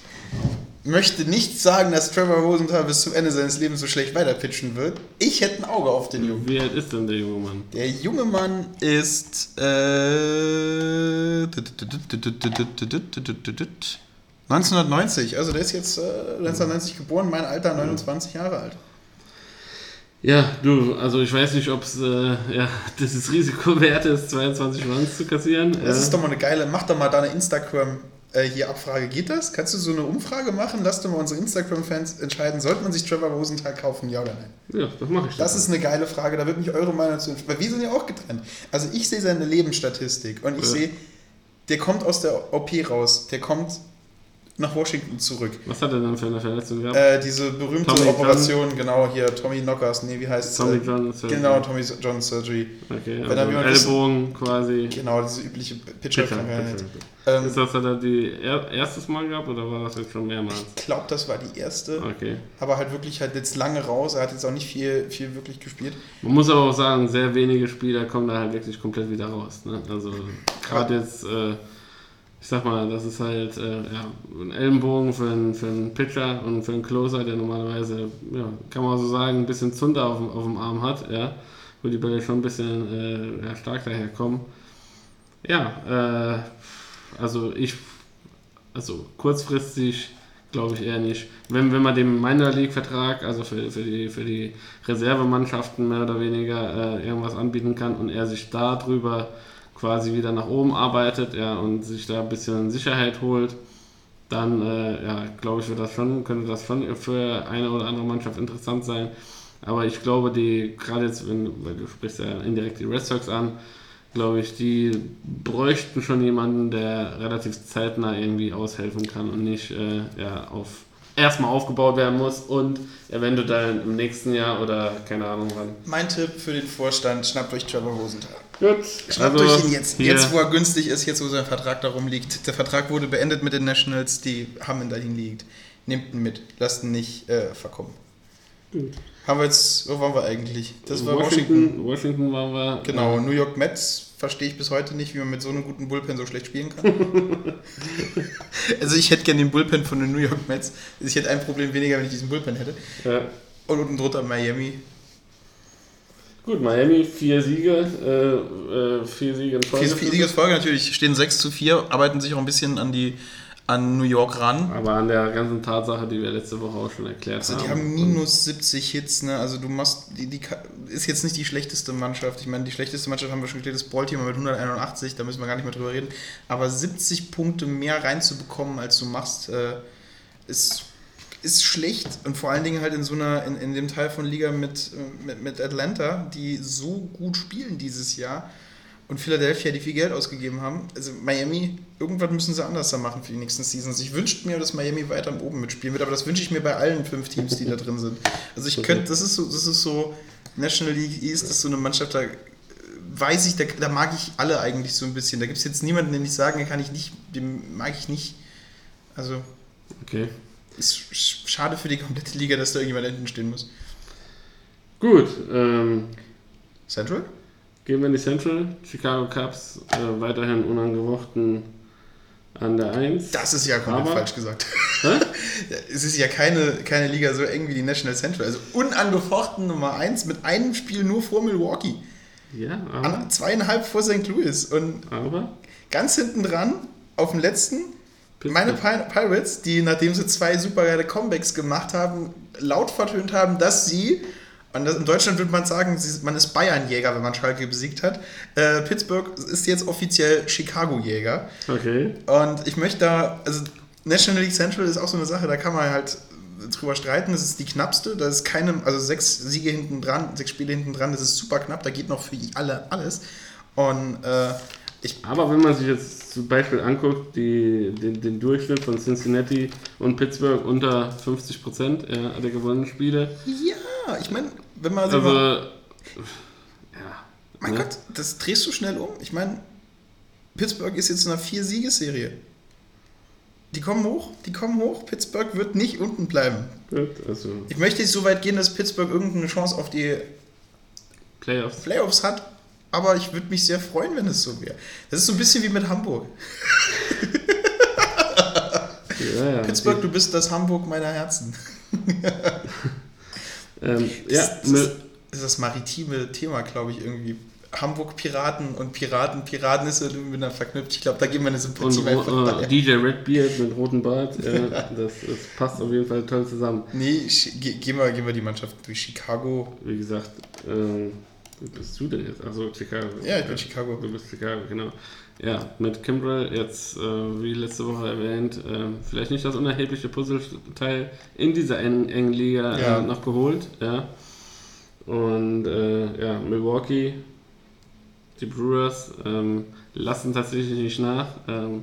möchte nicht sagen, dass Trevor Rosenthal bis zum Ende seines Lebens so schlecht weiterpitchen wird. Ich hätte ein Auge auf den Jungen.
Wie alt ist denn der junge Mann?
Der junge Mann ist äh, 1990, also der ist jetzt äh, 1990 geboren, mein Alter 29 Jahre alt.
Ja, du, also ich weiß nicht, ob es äh, ja, dieses Risiko wert ist, 22 Runs zu kassieren.
Das ist doch mal eine geile, mach doch mal deine Instagram äh, hier Abfrage, geht das? Kannst du so eine Umfrage machen? Lass doch mal unsere Instagram-Fans entscheiden, sollte man sich Trevor Rosenthal kaufen, ja oder nein?
ja, das mache ich.
Das ist eine geile Frage, da würde mich eure Meinung zu weil wir sind ja auch getrennt. Also ich sehe seine Lebensstatistik und ich
Ja.
sehe, der kommt aus der OP raus, der kommt nach Washington zurück.
Was hat er denn für eine Verletzung gehabt?
Äh, diese berühmte
Tommy
Operation, genau hier, Tommy Knockers, nee, wie heißt es?
Tommy
Äh,
John Surgery.
Genau, Tommy John Surgery.
Okay,
Wenn
also Ellbogen quasi.
Genau, diese übliche
Pitcher,
Pitcher-Krankheit.
Pitcher.
Ähm,
Ist das hat er die er erstes Mal gehabt oder war das jetzt schon mehrmals?
ich glaube, das war die erste.
Okay.
Aber halt wirklich halt jetzt lange raus. Er hat jetzt auch nicht viel, viel wirklich gespielt.
Man muss aber auch sagen, sehr wenige Spieler kommen da halt wirklich komplett wieder raus. Ne? Also gerade jetzt, äh, ich sag mal, das ist halt äh, ja, ein Ellenbogen für einen, für einen Pitcher und für einen Closer, der normalerweise, ja, kann man so sagen, ein bisschen Zunder auf, dem- auf dem Arm hat, ja, wo die Bälle schon ein bisschen äh, ja, stark daherkommen. Ja, äh, also ich, also kurzfristig glaube ich eher nicht. Wenn, wenn man dem Minor League Vertrag, also für, für, die, für die Reservemannschaften mehr oder weniger äh, irgendwas anbieten kann und er sich darüber quasi wieder nach oben arbeitet ja, und sich da ein bisschen Sicherheit holt, dann äh, ja, glaube ich, wird das schon, könnte das schon für eine oder andere Mannschaft interessant sein. Aber ich glaube, die, gerade jetzt, wenn weil du sprichst ja indirekt die Red Sox an, glaube ich, die bräuchten schon jemanden, der relativ zeitnah irgendwie aushelfen kann und nicht äh, ja, auf erstmal aufgebaut werden muss und eventuell dann im nächsten Jahr oder keine Ahnung wann.
Mein Tipp für den Vorstand, schnappt euch Trevor Rosenthal.
Gut,
Schnappt
also
euch ihn jetzt,
hier-
jetzt, wo er günstig ist, jetzt, wo sein Vertrag darum liegt. Der Vertrag wurde beendet mit den Nationals, die haben ihn dahin liegt. Nehmt ihn mit, lasst ihn nicht äh, verkommen. Haben wir jetzt, wo waren wir eigentlich? Das war Washington.
Washington, Washington waren wir.
Genau, New York Mets verstehe ich bis heute nicht, wie man mit so einem guten Bullpen so schlecht spielen kann. also ich hätte gerne den Bullpen von den New York Mets. Ich hätte ein Problem weniger, wenn ich diesen Bullpen hätte.
Ja.
Und unten drunter Miami.
Gut, Miami, vier Siege, äh, äh, vier Siege in Folge.
Vier Siege Folge natürlich, stehen 6 zu 4, arbeiten sich auch ein bisschen an die an New York ran.
Aber an der ganzen Tatsache, die wir letzte Woche auch schon erklärt
Also
haben.
die haben minus 70 Hits, ne? Also du machst, die, die ist jetzt nicht die schlechteste Mannschaft. Ich meine, die schlechteste Mannschaft haben wir schon geklärt, das Baltimore mit 181, da müssen wir gar nicht mehr drüber reden. Aber 70 Punkte mehr reinzubekommen, als du machst, äh, ist, ist schlecht. Und vor allen Dingen halt in so einer, in, in dem Teil von Liga mit, äh, mit, mit Atlanta, die so gut spielen dieses Jahr. Und Philadelphia, die viel Geld ausgegeben haben. Also Miami, irgendwas müssen sie anders da machen für die nächsten Seasons. Ich wünschte mir, dass Miami weiter oben mitspielen wird, aber das wünsche ich mir bei allen fünf Teams, die da drin sind. Also ich könnte, das ist so, das ist so, National League East das ist so eine Mannschaft, da äh, weiß ich, da, da mag ich alle eigentlich so ein bisschen. Da gibt es jetzt niemanden, den ich sagen kann, ich nicht, den mag ich nicht. Also
Okay.
ist sch- schade für die komplette Liga, dass da irgendjemand hinten stehen muss.
Gut, ähm,
Central?
Gehen wir in die Central. Chicago Cubs äh, weiterhin unangefochten an der 1.
Das ist ja komplett
Aber-
falsch gesagt.
Hä?
Es ist ja keine, keine Liga so eng wie die National Central. Also unangefochten Nummer 1 mit einem Spiel nur vor Milwaukee.
Ja, aber,
An, zweieinhalb vor St. Louis. Und
aber
ganz hinten dran, auf dem letzten, meine Pi- Pirates, die nachdem sie zwei super geile Comebacks gemacht haben, laut vertönt haben, dass sie, das, in Deutschland würde man sagen, man ist Bayernjäger, wenn man Schalke besiegt hat. Äh, Pittsburgh ist jetzt offiziell Chicago-Jäger.
okay.
Und ich möchte da, also National League Central ist auch so eine Sache, da kann man halt drüber streiten. Das ist die knappste. Da ist keine, also sechs Siege hinten dran, sechs Spiele hinten dran, das ist super knapp. Da geht noch für alle alles. Und äh, ich,
Aber wenn man sich jetzt zum Beispiel anguckt, die, den, den Durchschnitt von Cincinnati und Pittsburgh unter 50 Prozent ja, der gewonnenen Spiele.
ja, ich meine, wenn man so
Also, ja.
mein
ne?
Gott, das drehst du schnell um. Ich meine, Pittsburgh ist jetzt in einer Vier-Siegesserie. Die kommen hoch, die kommen hoch. Pittsburgh wird nicht unten bleiben.
Also
Ich möchte nicht so weit gehen, dass Pittsburgh irgendeine Chance auf die
Playoffs.
Playoffs hat, aber ich würde mich sehr freuen, wenn es so wäre. Das ist so ein bisschen wie mit Hamburg.
Ja, ja.
Pittsburgh, du bist das Hamburg meiner Herzen.
Ähm, ja,
Das, das,
ne,
ist das maritime Thema, glaube ich, irgendwie. Hamburg Piraten und Piraten, Piraten ist irgendwie miteinander verknüpft. Ich glaube, da geben wir eine
und
Sympathie einfach
ro-
daher.
äh, DJ Redbeard mit rotem Bart, ja, das, das passt auf jeden Fall toll zusammen.
Nee, gehen wir, gehen wir die Mannschaft durch Chicago.
Wie gesagt, wo bist du denn jetzt? Achso, Chicago.
Ja, ich bin Chicago.
Du bist Chicago, genau. Ja, mit Kimbrell jetzt, äh, wie letzte Woche erwähnt, ähm, vielleicht nicht das unerhebliche Puzzleteil in dieser engen, engen Liga
Ja.
äh, noch geholt. Ja. Und äh, ja, Milwaukee, die Brewers ähm, lassen tatsächlich nicht nach. Ähm,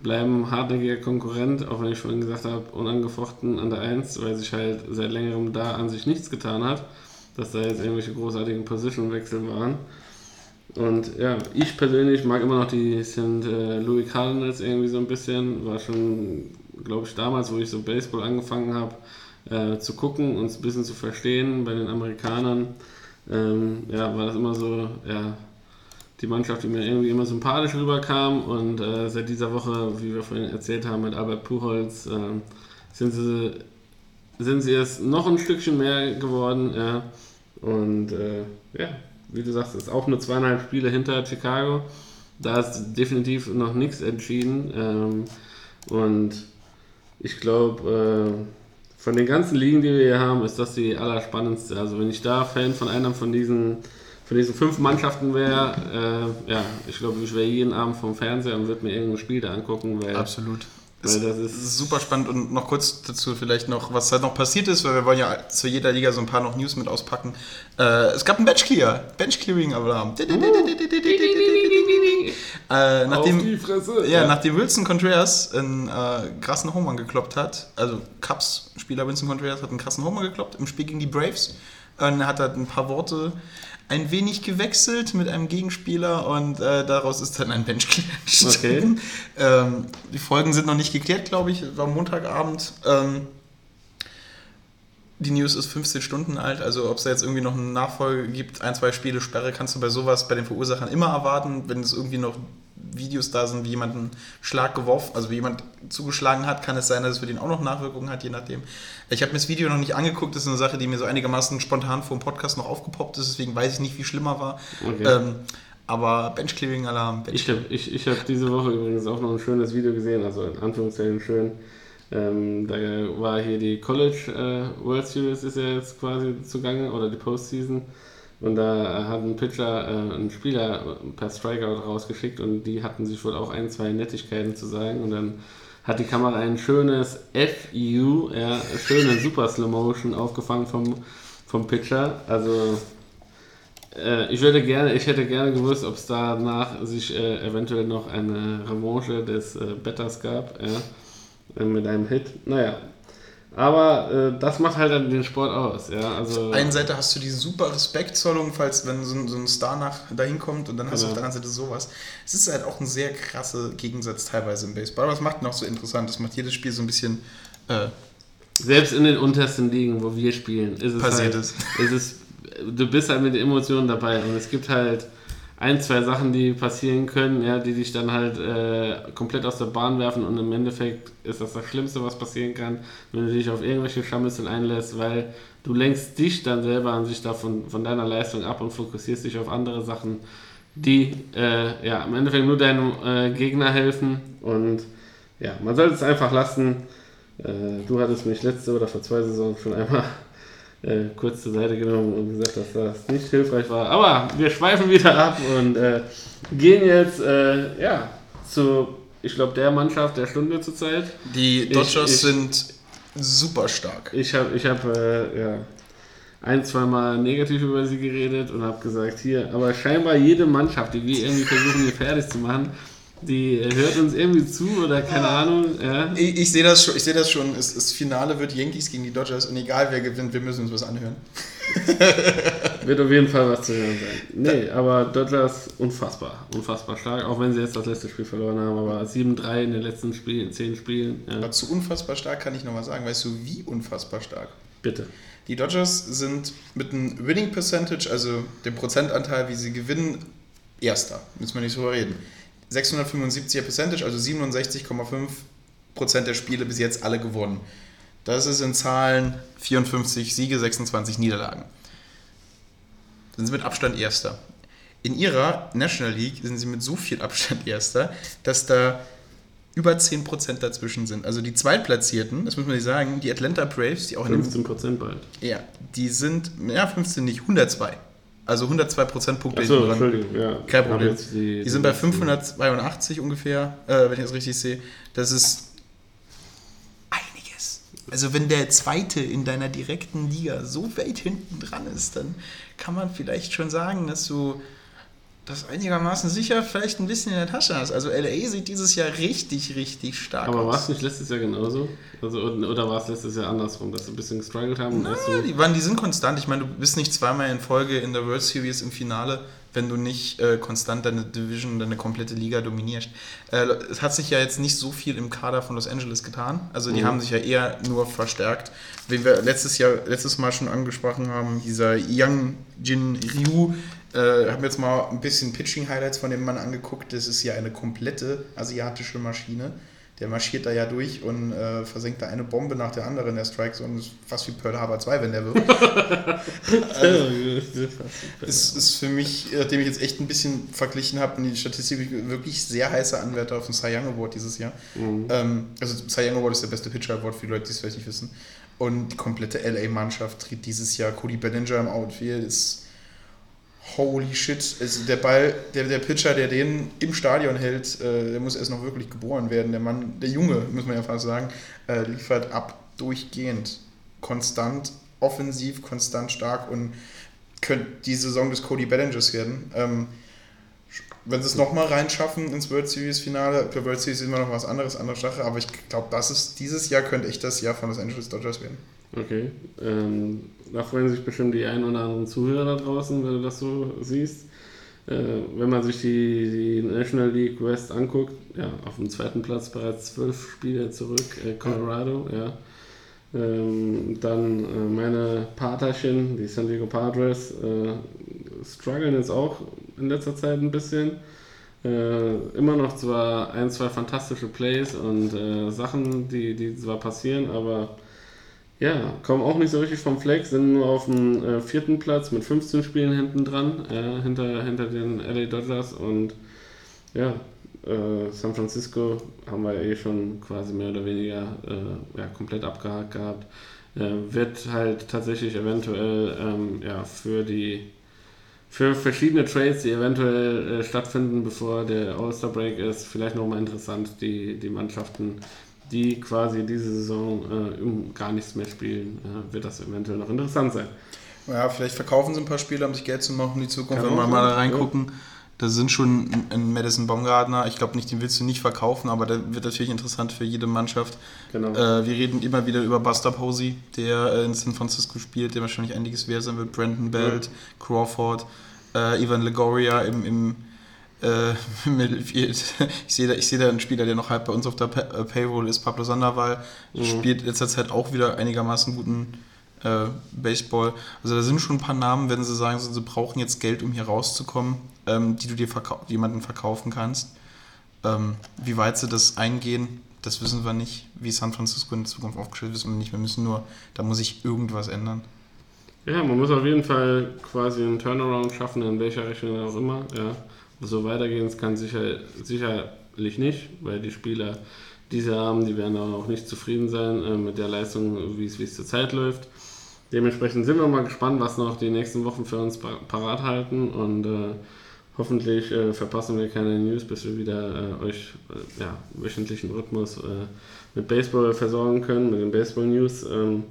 bleiben hartnäckiger Konkurrent, auch wenn ich vorhin gesagt habe, unangefochten an der 1, weil sich halt seit längerem da an sich nichts getan hat, dass da jetzt irgendwelche großartigen Positionwechsel waren. Und ja, ich persönlich mag immer noch die St. Äh, Louis Cardinals irgendwie so ein bisschen. War schon, glaube ich, damals, wo ich so Baseball angefangen habe, äh, zu gucken und ein bisschen zu verstehen bei den Amerikanern. Ähm, ja, war das immer so, ja, die Mannschaft, die mir irgendwie immer sympathisch rüberkam. Und äh, seit dieser Woche, wie wir vorhin erzählt haben, mit Albert Puchholz, äh, sind sie sind sie es noch ein Stückchen mehr geworden. Ja. Und äh, ja, wie du sagst, ist auch nur zweieinhalb Spiele hinter Chicago. Da ist definitiv noch nichts entschieden. Ähm, und ich glaube, äh, von den ganzen Ligen, die wir hier haben, ist das die allerspannendste. Also wenn ich da Fan von einer von diesen, von diesen fünf Mannschaften wäre, äh, ja, ich glaube, ich wäre jeden Abend vom Fernseher und würde mir irgendein Spiel da angucken. Weil,
Absolut. Das ist super spannend und noch kurz dazu vielleicht noch, was halt noch passiert ist, weil wir wollen ja zu jeder Liga so ein paar noch News mit auspacken. Äh, es gab ein Bench Clear, Bench Clearing Alarm. Äh, nachdem. Ja, nachdem Wilson Contreras einen äh, krassen Homer gekloppt hat, also Cubs-Spieler Wilson Contreras hat einen krassen Homer gekloppt im Spiel gegen die Braves. Und er hat halt ein paar Worte ein wenig gewechselt mit einem Gegenspieler und äh, daraus ist dann ein Bench entstanden.
Okay.
Ähm, die Folgen sind noch nicht geklärt, glaube ich. War Montagabend. Ähm, die News ist 15 Stunden alt, also ob es da jetzt irgendwie noch eine Nachfolge gibt, ein, zwei Spiele Sperre, kannst du bei sowas bei den Verursachern immer erwarten, wenn es irgendwie noch Videos da sind, wie jemand einen Schlag geworfen, also wie jemand zugeschlagen hat, kann es sein, dass es für den auch noch Nachwirkungen hat, je nachdem. Ich habe mir das Video noch nicht angeguckt, das ist eine Sache, die mir so einigermaßen spontan vor dem Podcast noch aufgepoppt ist, deswegen weiß ich nicht, wie schlimmer war.
Okay.
Ähm, aber Bench Clearing Alarm. Bench
Ich habe ich, ich hab diese Woche übrigens auch noch ein schönes Video gesehen, also in Anführungszeichen schön. Ähm, da war hier die College äh, World Series ist ja jetzt quasi zugange oder die Postseason. Und da hat ein Pitcher äh, einen Spieler per Strikeout rausgeschickt und die hatten sich wohl auch ein, zwei Nettigkeiten zu sagen. Und dann hat die Kamera ein schönes FU, ja, schöne Super Slow Motion aufgefangen vom, vom Pitcher. Also äh, ich, würde gerne, ich hätte gerne gewusst, ob es danach sich äh, eventuell noch eine Revanche des äh, Betters gab, ja, mit einem Hit. Naja, aber äh, das macht halt dann den Sport aus, ja. Also,
Auf der einen Seite hast du die super Respektzollung, falls wenn so ein, so ein Star nach dahin kommt und dann hast du
Genau.
auf der anderen Seite sowas. Es ist halt auch ein sehr krasser Gegensatz teilweise im Baseball, aber es macht ihn auch so interessant. Das macht jedes Spiel so ein bisschen äh,
selbst in den untersten Ligen, wo wir spielen, ist es
Passiert
halt,
es.
ist es, du bist halt mit den Emotionen dabei und es gibt halt ein, zwei Sachen, die passieren können, ja, die dich dann halt äh, komplett aus der Bahn werfen und im Endeffekt ist das das Schlimmste, was passieren kann, wenn du dich auf irgendwelche Scharmützel einlässt, weil du lenkst dich dann selber an sich davon von deiner Leistung ab und fokussierst dich auf andere Sachen, die äh, ja im Endeffekt nur deinem äh, Gegner helfen und ja, man sollte es einfach lassen. Äh, du hattest mich letzte oder vor zwei Saisons schon einmal äh, kurz zur Seite genommen und gesagt, dass das nicht hilfreich war. Aber wir schweifen wieder ab und äh, gehen jetzt äh, ja, zu, ich glaube, der Mannschaft der Stunde zurzeit.
Die
Ich-
Dodgers
ich-
sind super stark.
Ich habe ich hab, äh, ja, ein, zweimal negativ über sie geredet und habe gesagt, hier, aber scheinbar jede Mannschaft, die wir irgendwie versuchen, hier fertig zu machen, die hört uns irgendwie zu oder keine Ahnung. Ja.
Ich, ich sehe das schon, ich sehe das schon. Es, das Finale wird Yankees gegen die Dodgers und egal wer gewinnt, wir müssen uns was anhören.
Wird auf jeden Fall was zu hören sein. Nee, aber Dodgers unfassbar. Unfassbar stark, auch wenn sie jetzt das letzte Spiel verloren haben. Aber 7-3 in den letzten Spielen, 10 Spielen. Ja,
Aber zu unfassbar stark kann ich noch mal sagen. Weißt du, wie unfassbar stark?
bitte.
Die Dodgers sind mit einem Winning Percentage, also dem Prozentanteil, wie sie gewinnen, Erster. Müssen wir nicht drüber reden. 675er Percentage, also 67,5% der Spiele bis jetzt alle gewonnen. Das ist in Zahlen 54 Siege, 26 Niederlagen. Sind sie mit Abstand Erster. In ihrer National League sind sie mit so viel Abstand Erster, dass da über 10% dazwischen sind. Also die Zweitplatzierten, das muss man nicht sagen, die Atlanta Braves, die auch in dem
15% bald.
ja, die sind, ja, 15 nicht, 102. Also 102 Prozentpunkte
Achso,
hinten dran.
Entschuldigung, ja.
Kein Problem.
Die,
Die sind bei 582 ungefähr, äh, wenn ich das richtig sehe. Das ist einiges. Also wenn der Zweite in deiner direkten Liga so weit hinten dran ist, dann kann man vielleicht schon sagen, dass du das einigermaßen sicher vielleicht ein bisschen in der Tasche hast. Also LA sieht dieses Jahr richtig, richtig stark
Aber
aus.
war es nicht letztes Jahr genauso? Also, oder war es letztes Jahr andersrum, dass sie ein bisschen gestruggelt haben? so,
die, waren, die sind konstant. Ich meine, du bist nicht zweimal in Folge in der World Series im Finale, wenn du nicht äh, konstant deine Division, deine komplette Liga dominierst. Äh, es hat sich ja jetzt nicht so viel im Kader von Los Angeles getan. Also die haben sich ja eher nur verstärkt. Wen wir letztes Jahr, letztes Mal schon angesprochen haben, dieser Yang Jin Ryu, äh, haben jetzt mal ein bisschen Pitching-Highlights von dem Mann angeguckt. Das ist ja eine komplette asiatische Maschine. Der marschiert da ja durch und äh, versenkt da eine Bombe nach der anderen in der Strike Zone. Ist fast wie Pearl Harbor 2, wenn der wirft. ist, ist für mich, nachdem ich jetzt echt ein bisschen verglichen habe, die Statistik wirklich sehr heißer Anwärter auf den Cy Young Award dieses Jahr. Ähm, also Cy Young Award ist der beste Pitcher Award für die Leute, die es vielleicht nicht wissen. Und die komplette LA-Mannschaft tritt dieses Jahr Cody Bellinger im Outfield. Ist holy shit. Also der Ball, der, der Pitcher, der den im Stadion hält, äh, der muss erst noch wirklich geboren werden. Der Mann, der Junge, muss man ja fast sagen, äh, liefert ab durchgehend. Konstant, offensiv, konstant stark und könnte die Saison des Cody Bellingers werden. Ähm, wenn sie es nochmal reinschaffen ins World Series Finale, für World Series ist immer noch was anderes, andere Sache, aber ich glaube, dieses Jahr könnte echt das Jahr von Los Angeles Dodgers werden.
Okay. Ähm, da freuen sich bestimmt die ein oder anderen Zuhörer da draußen, wenn du das so siehst. Äh, wenn man sich die, die National League West anguckt, ja, auf dem zweiten Platz bereits zwölf Spiele zurück, äh, Colorado, ja. Ähm, dann äh, meine Paterchen, die San Diego Padres, äh, strugglen jetzt auch in letzter Zeit ein bisschen. Äh, immer noch zwar ein, zwei fantastische Plays und äh, Sachen, die, die zwar passieren, aber ja, kommen auch nicht so richtig vom Fleck, sind nur auf dem äh, vierten Platz mit 15 Spielen hinten dran, äh, hinter, hinter den LA Dodgers und ja, äh, San Francisco haben wir eh schon quasi mehr oder weniger äh, ja, komplett abgehakt gehabt. Äh, wird halt tatsächlich eventuell ähm, ja, für die für verschiedene Trades, die eventuell äh, stattfinden, bevor der All-Star Break ist, vielleicht nochmal interessant, die, die Mannschaften, die quasi diese Saison äh, gar nichts mehr spielen, äh, wird das eventuell noch interessant sein.
Ja, vielleicht verkaufen sie ein paar Spiele, um sich Geld zu machen in die Zukunft.
Kann
Wenn wir mal da reingucken, da sind schon ein- Madison Baumgartner. Ich glaube nicht, den willst du nicht verkaufen, aber der wird natürlich interessant für jede Mannschaft.
Genau.
Äh, wir reden immer wieder über Buster Posey, der äh, in San Francisco spielt, der wahrscheinlich einiges wert sein wird. Brandon Belt, Crawford, äh, Ivan Legoria im, im äh, im Mittelfield. Ich sehe da, ich sehe da einen Spieler, der noch halb bei uns auf der Pay äh, Payroll ist, Pablo Sandoval, spielt in letzter Zeit auch wieder einigermaßen guten äh, Baseball. Also da sind schon ein paar Namen, wenn sie sagen, sie brauchen jetzt Geld, um hier rauszukommen, ähm, die du dir verkau jemanden verkaufen kannst. Ähm, wie weit sie das eingehen, das wissen wir nicht. Wie San Francisco in der Zukunft aufgestellt ist, wissen wir nicht. Wir müssen nur, da muss sich irgendwas ändern.
Ja, man muss auf jeden Fall quasi einen Turnaround schaffen, in welcher Richtung auch immer. Ja. So weitergehen es kann sicher, sicherlich nicht, weil die Spieler, die sie haben, die werden auch nicht zufrieden sein äh, mit der Leistung, wie es wie es zurzeit läuft. Dementsprechend sind wir mal gespannt, was noch die nächsten Wochen für uns pa- parat halten und äh, hoffentlich äh, verpassen wir keine News, bis wir wieder äh, euch äh, ja, wöchentlichen Rhythmus äh, mit Baseball versorgen können, mit den Baseball-News. Ähm,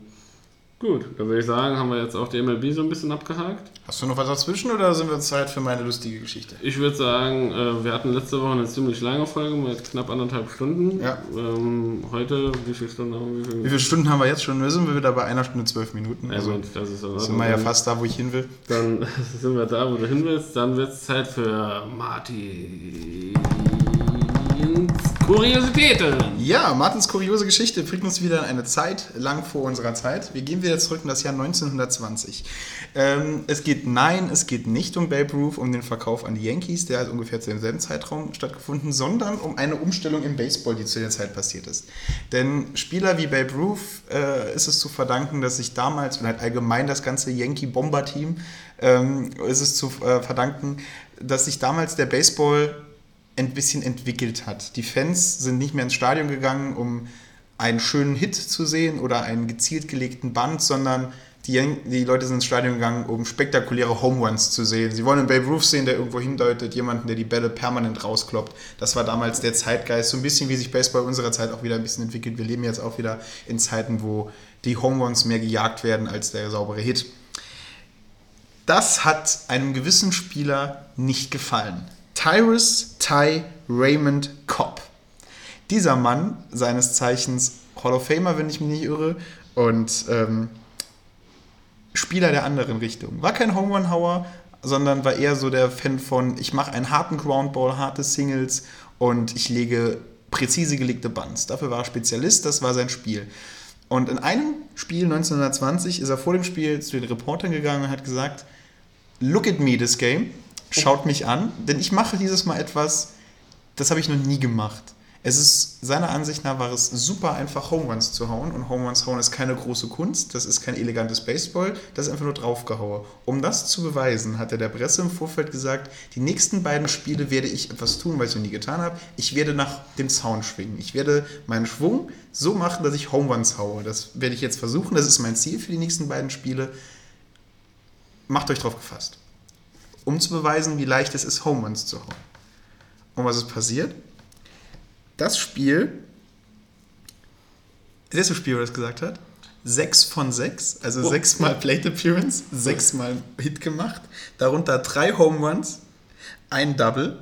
Gut, dann würde ich sagen, haben wir jetzt auch die MLB so ein bisschen abgehakt.
Hast du noch was dazwischen oder sind wir Zeit für meine lustige Geschichte?
Ich würde sagen, äh, wir hatten letzte Woche eine ziemlich lange Folge mit knapp anderthalb Stunden.
Ja.
Ähm, heute, wie viele Stunden haben wir?
Wie viele Stunden haben wir jetzt schon? Wir sind wieder bei einer Stunde zwölf Minuten.
Ja,
Also
gut, das ist in
sind wir ja fast da, wo ich hin will.
Dann sind wir da, wo du hin willst. Dann wird es Zeit für Martins Kuriositäten.
Ja, Martins kuriose Geschichte bringt uns wieder in eine Zeit lang vor unserer Zeit. Wir gehen wieder zurück in das Jahr 1920. Ähm, es geht, nein, es geht nicht um Babe Ruth, um den Verkauf an die Yankees, der hat ungefähr zu demselben Zeitraum stattgefunden, sondern um eine Umstellung im Baseball, die zu der Zeit passiert ist. Denn Spieler wie Babe Ruth äh, ist es zu verdanken, dass sich damals und halt allgemein das ganze Yankee-Bomber-Team ähm, ist es zu äh, verdanken, dass sich damals der Baseball ein bisschen entwickelt hat. Die Fans sind nicht mehr ins Stadion gegangen, um einen schönen Hit zu sehen oder einen gezielt gelegten Band, sondern die, die Leute sind ins Stadion gegangen, um spektakuläre Home Runs zu sehen. Sie wollen einen Babe Ruth sehen, der irgendwo hindeutet, jemanden, der die Bälle permanent rauskloppt. Das war damals der Zeitgeist, so ein bisschen wie sich Baseball unserer Zeit auch wieder ein bisschen entwickelt. Wir leben jetzt auch wieder in Zeiten, wo die Home Runs mehr gejagt werden als der saubere Hit. Das hat einem gewissen Spieler nicht gefallen. Tyrus Ty Raymond Cobb. Dieser Mann, seines Zeichens Hall of Famer, wenn ich mich nicht irre, und ähm, Spieler der anderen Richtung. War kein Home Run Hauer, sondern war eher so der Fan von, ich mache einen harten Groundball, harte Singles und ich lege präzise gelegte Bunts. Dafür war er Spezialist, das war sein Spiel. Und in einem Spiel 1920 ist er vor dem Spiel zu den Reportern gegangen und hat gesagt, look at me this game, schaut mich an, denn ich mache dieses Mal etwas, das habe ich noch nie gemacht. Es ist, seiner Ansicht nach war es super einfach, Home Runs zu hauen. Und Home Runs hauen ist keine große Kunst, das ist kein elegantes Baseball, das ist einfach nur draufgehauen. Um das zu beweisen, hat er der Presse im Vorfeld gesagt, die nächsten beiden Spiele werde ich etwas tun, was ich noch nie getan habe. Ich werde nach dem Zaun schwingen. Ich werde meinen Schwung so machen, dass ich Home Runs haue. Das werde ich jetzt versuchen, das ist mein Ziel für die nächsten beiden Spiele. Macht euch drauf gefasst. Um zu beweisen, wie leicht es ist, Home Runs zu hauen. Und was ist passiert? das Spiel, das erste Spiel, wo das gesagt hat, 6 von 6, also
Oh.
6 mal Plate Appearance, 6 mal Hit gemacht, darunter 3 Home Runs, ein Double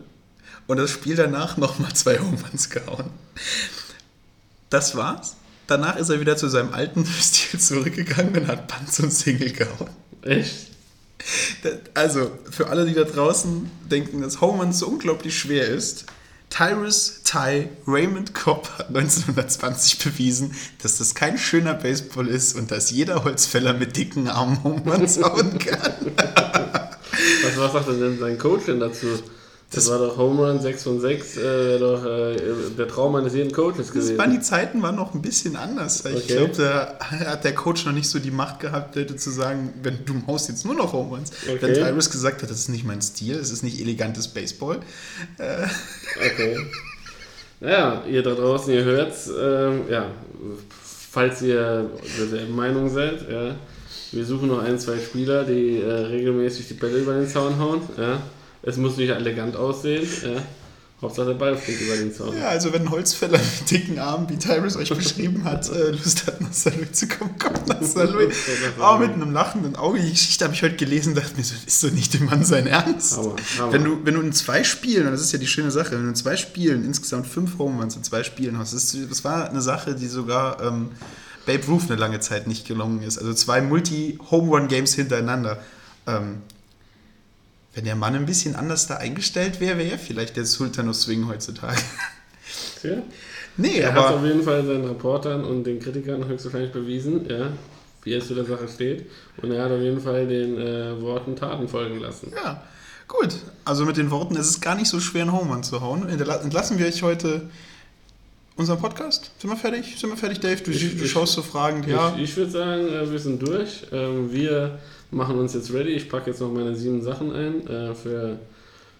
und das Spiel danach nochmal 2 Home Runs gehauen. Das war's. Danach ist er wieder zu seinem alten Stil zurückgegangen und hat Punts und Single gehauen.
Echt?
Also, für alle, die da draußen denken, dass Home Run so unglaublich schwer ist, Tyrus Ty Raymond Cobb hat 1920 bewiesen, dass das kein schöner Baseball ist und dass jeder Holzfäller mit dicken Armen Home Runs hauen kann.
Was, was sagt denn sein Coach denn dazu? Das, war doch Home Run 6 von 6, äh, doch äh, der Traum eines jeden Coaches
Das
gewesen.
waren die Zeiten waren noch ein bisschen anders. Ich
Okay.
glaube, da hat der Coach noch nicht so die Macht gehabt, hätte zu sagen, wenn du haust jetzt nur noch Home Runs.
Okay.
Wenn Tyrus gesagt hat, das ist nicht mein Stil, es ist nicht elegantes Baseball.
Okay. Naja, ihr da draußen, ihr hört's, ähm, ja, falls ihr derselben Meinung seid, ja, wir suchen noch ein, zwei Spieler, die äh, regelmäßig die Bälle über den Zaun hauen, ja. Es muss nicht elegant aussehen, ja. Hauptsache der Ball fliegt über den Zaun.
Ja, also wenn ein Holzfäller mit dicken Armen, wie Tyrus euch beschrieben hat, äh, Lust hat, nach St. Louis zu kommen, kommt nach. Louis. Oh, mit einem lachenden Auge. Die Geschichte habe ich heute gelesen dachte mir so, ist doch nicht dem Mann sein Ernst.
Hammer, Hammer.
Wenn, du, wenn du in zwei Spielen, und das ist ja die schöne Sache, wenn du in zwei Spielen insgesamt fünf Home Runs in zwei Spielen hast, das, ist, das war eine Sache, die sogar ähm, Babe Ruth eine lange Zeit nicht gelungen ist. Also zwei Multi-Home-Run-Games hintereinander. Ähm, wenn der Mann ein bisschen anders da eingestellt wäre, wäre er vielleicht der Sultan of Swing heutzutage.
Tja.
Nee,
Er hat auf
aber
jeden Fall seinen Reportern und den Kritikern höchstwahrscheinlich bewiesen, ja, wie er zu der Sache steht. Und er hat auf jeden Fall den äh, Worten Taten folgen lassen.
ja, gut. Also mit den Worten, es ist gar nicht so schwer, einen Home Run zu hauen. Entla- Entlassen wir euch heute unseren Podcast. Sind wir fertig? Sind wir fertig, Dave? Du,
Ich-
du
ich-
schaust so fragend, ja.
Ich, ich würde sagen, äh, wir sind durch. Ähm, wir machen uns jetzt ready. Ich packe jetzt noch meine sieben Sachen ein äh, für,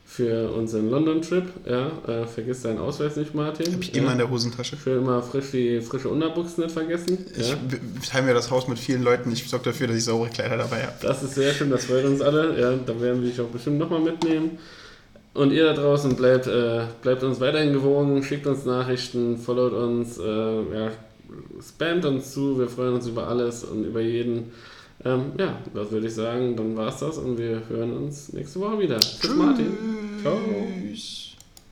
für unseren London-Trip. Ja, äh, vergiss deinen Ausweis nicht, Martin.
Hab ich immer in der Hosentasche.
Schön immer frisch die frische Unterbuchs nicht vergessen.
Ich
Ja.
teile mir das Haus mit vielen Leuten. Ich sorge dafür, dass ich saubere Kleider dabei habe.
Das ist sehr schön, das freut uns alle. Ja, da werden wir dich auch bestimmt nochmal mitnehmen. Und ihr da draußen bleibt, äh, bleibt uns weiterhin gewogen, schickt uns Nachrichten, followt uns, äh, ja, spamt uns zu, wir freuen uns über alles und über jeden. Ähm, ja, das würde ich sagen, dann war's das und wir hören uns nächste Woche wieder. Tschüss, Martin. Ciao.
Tschüss.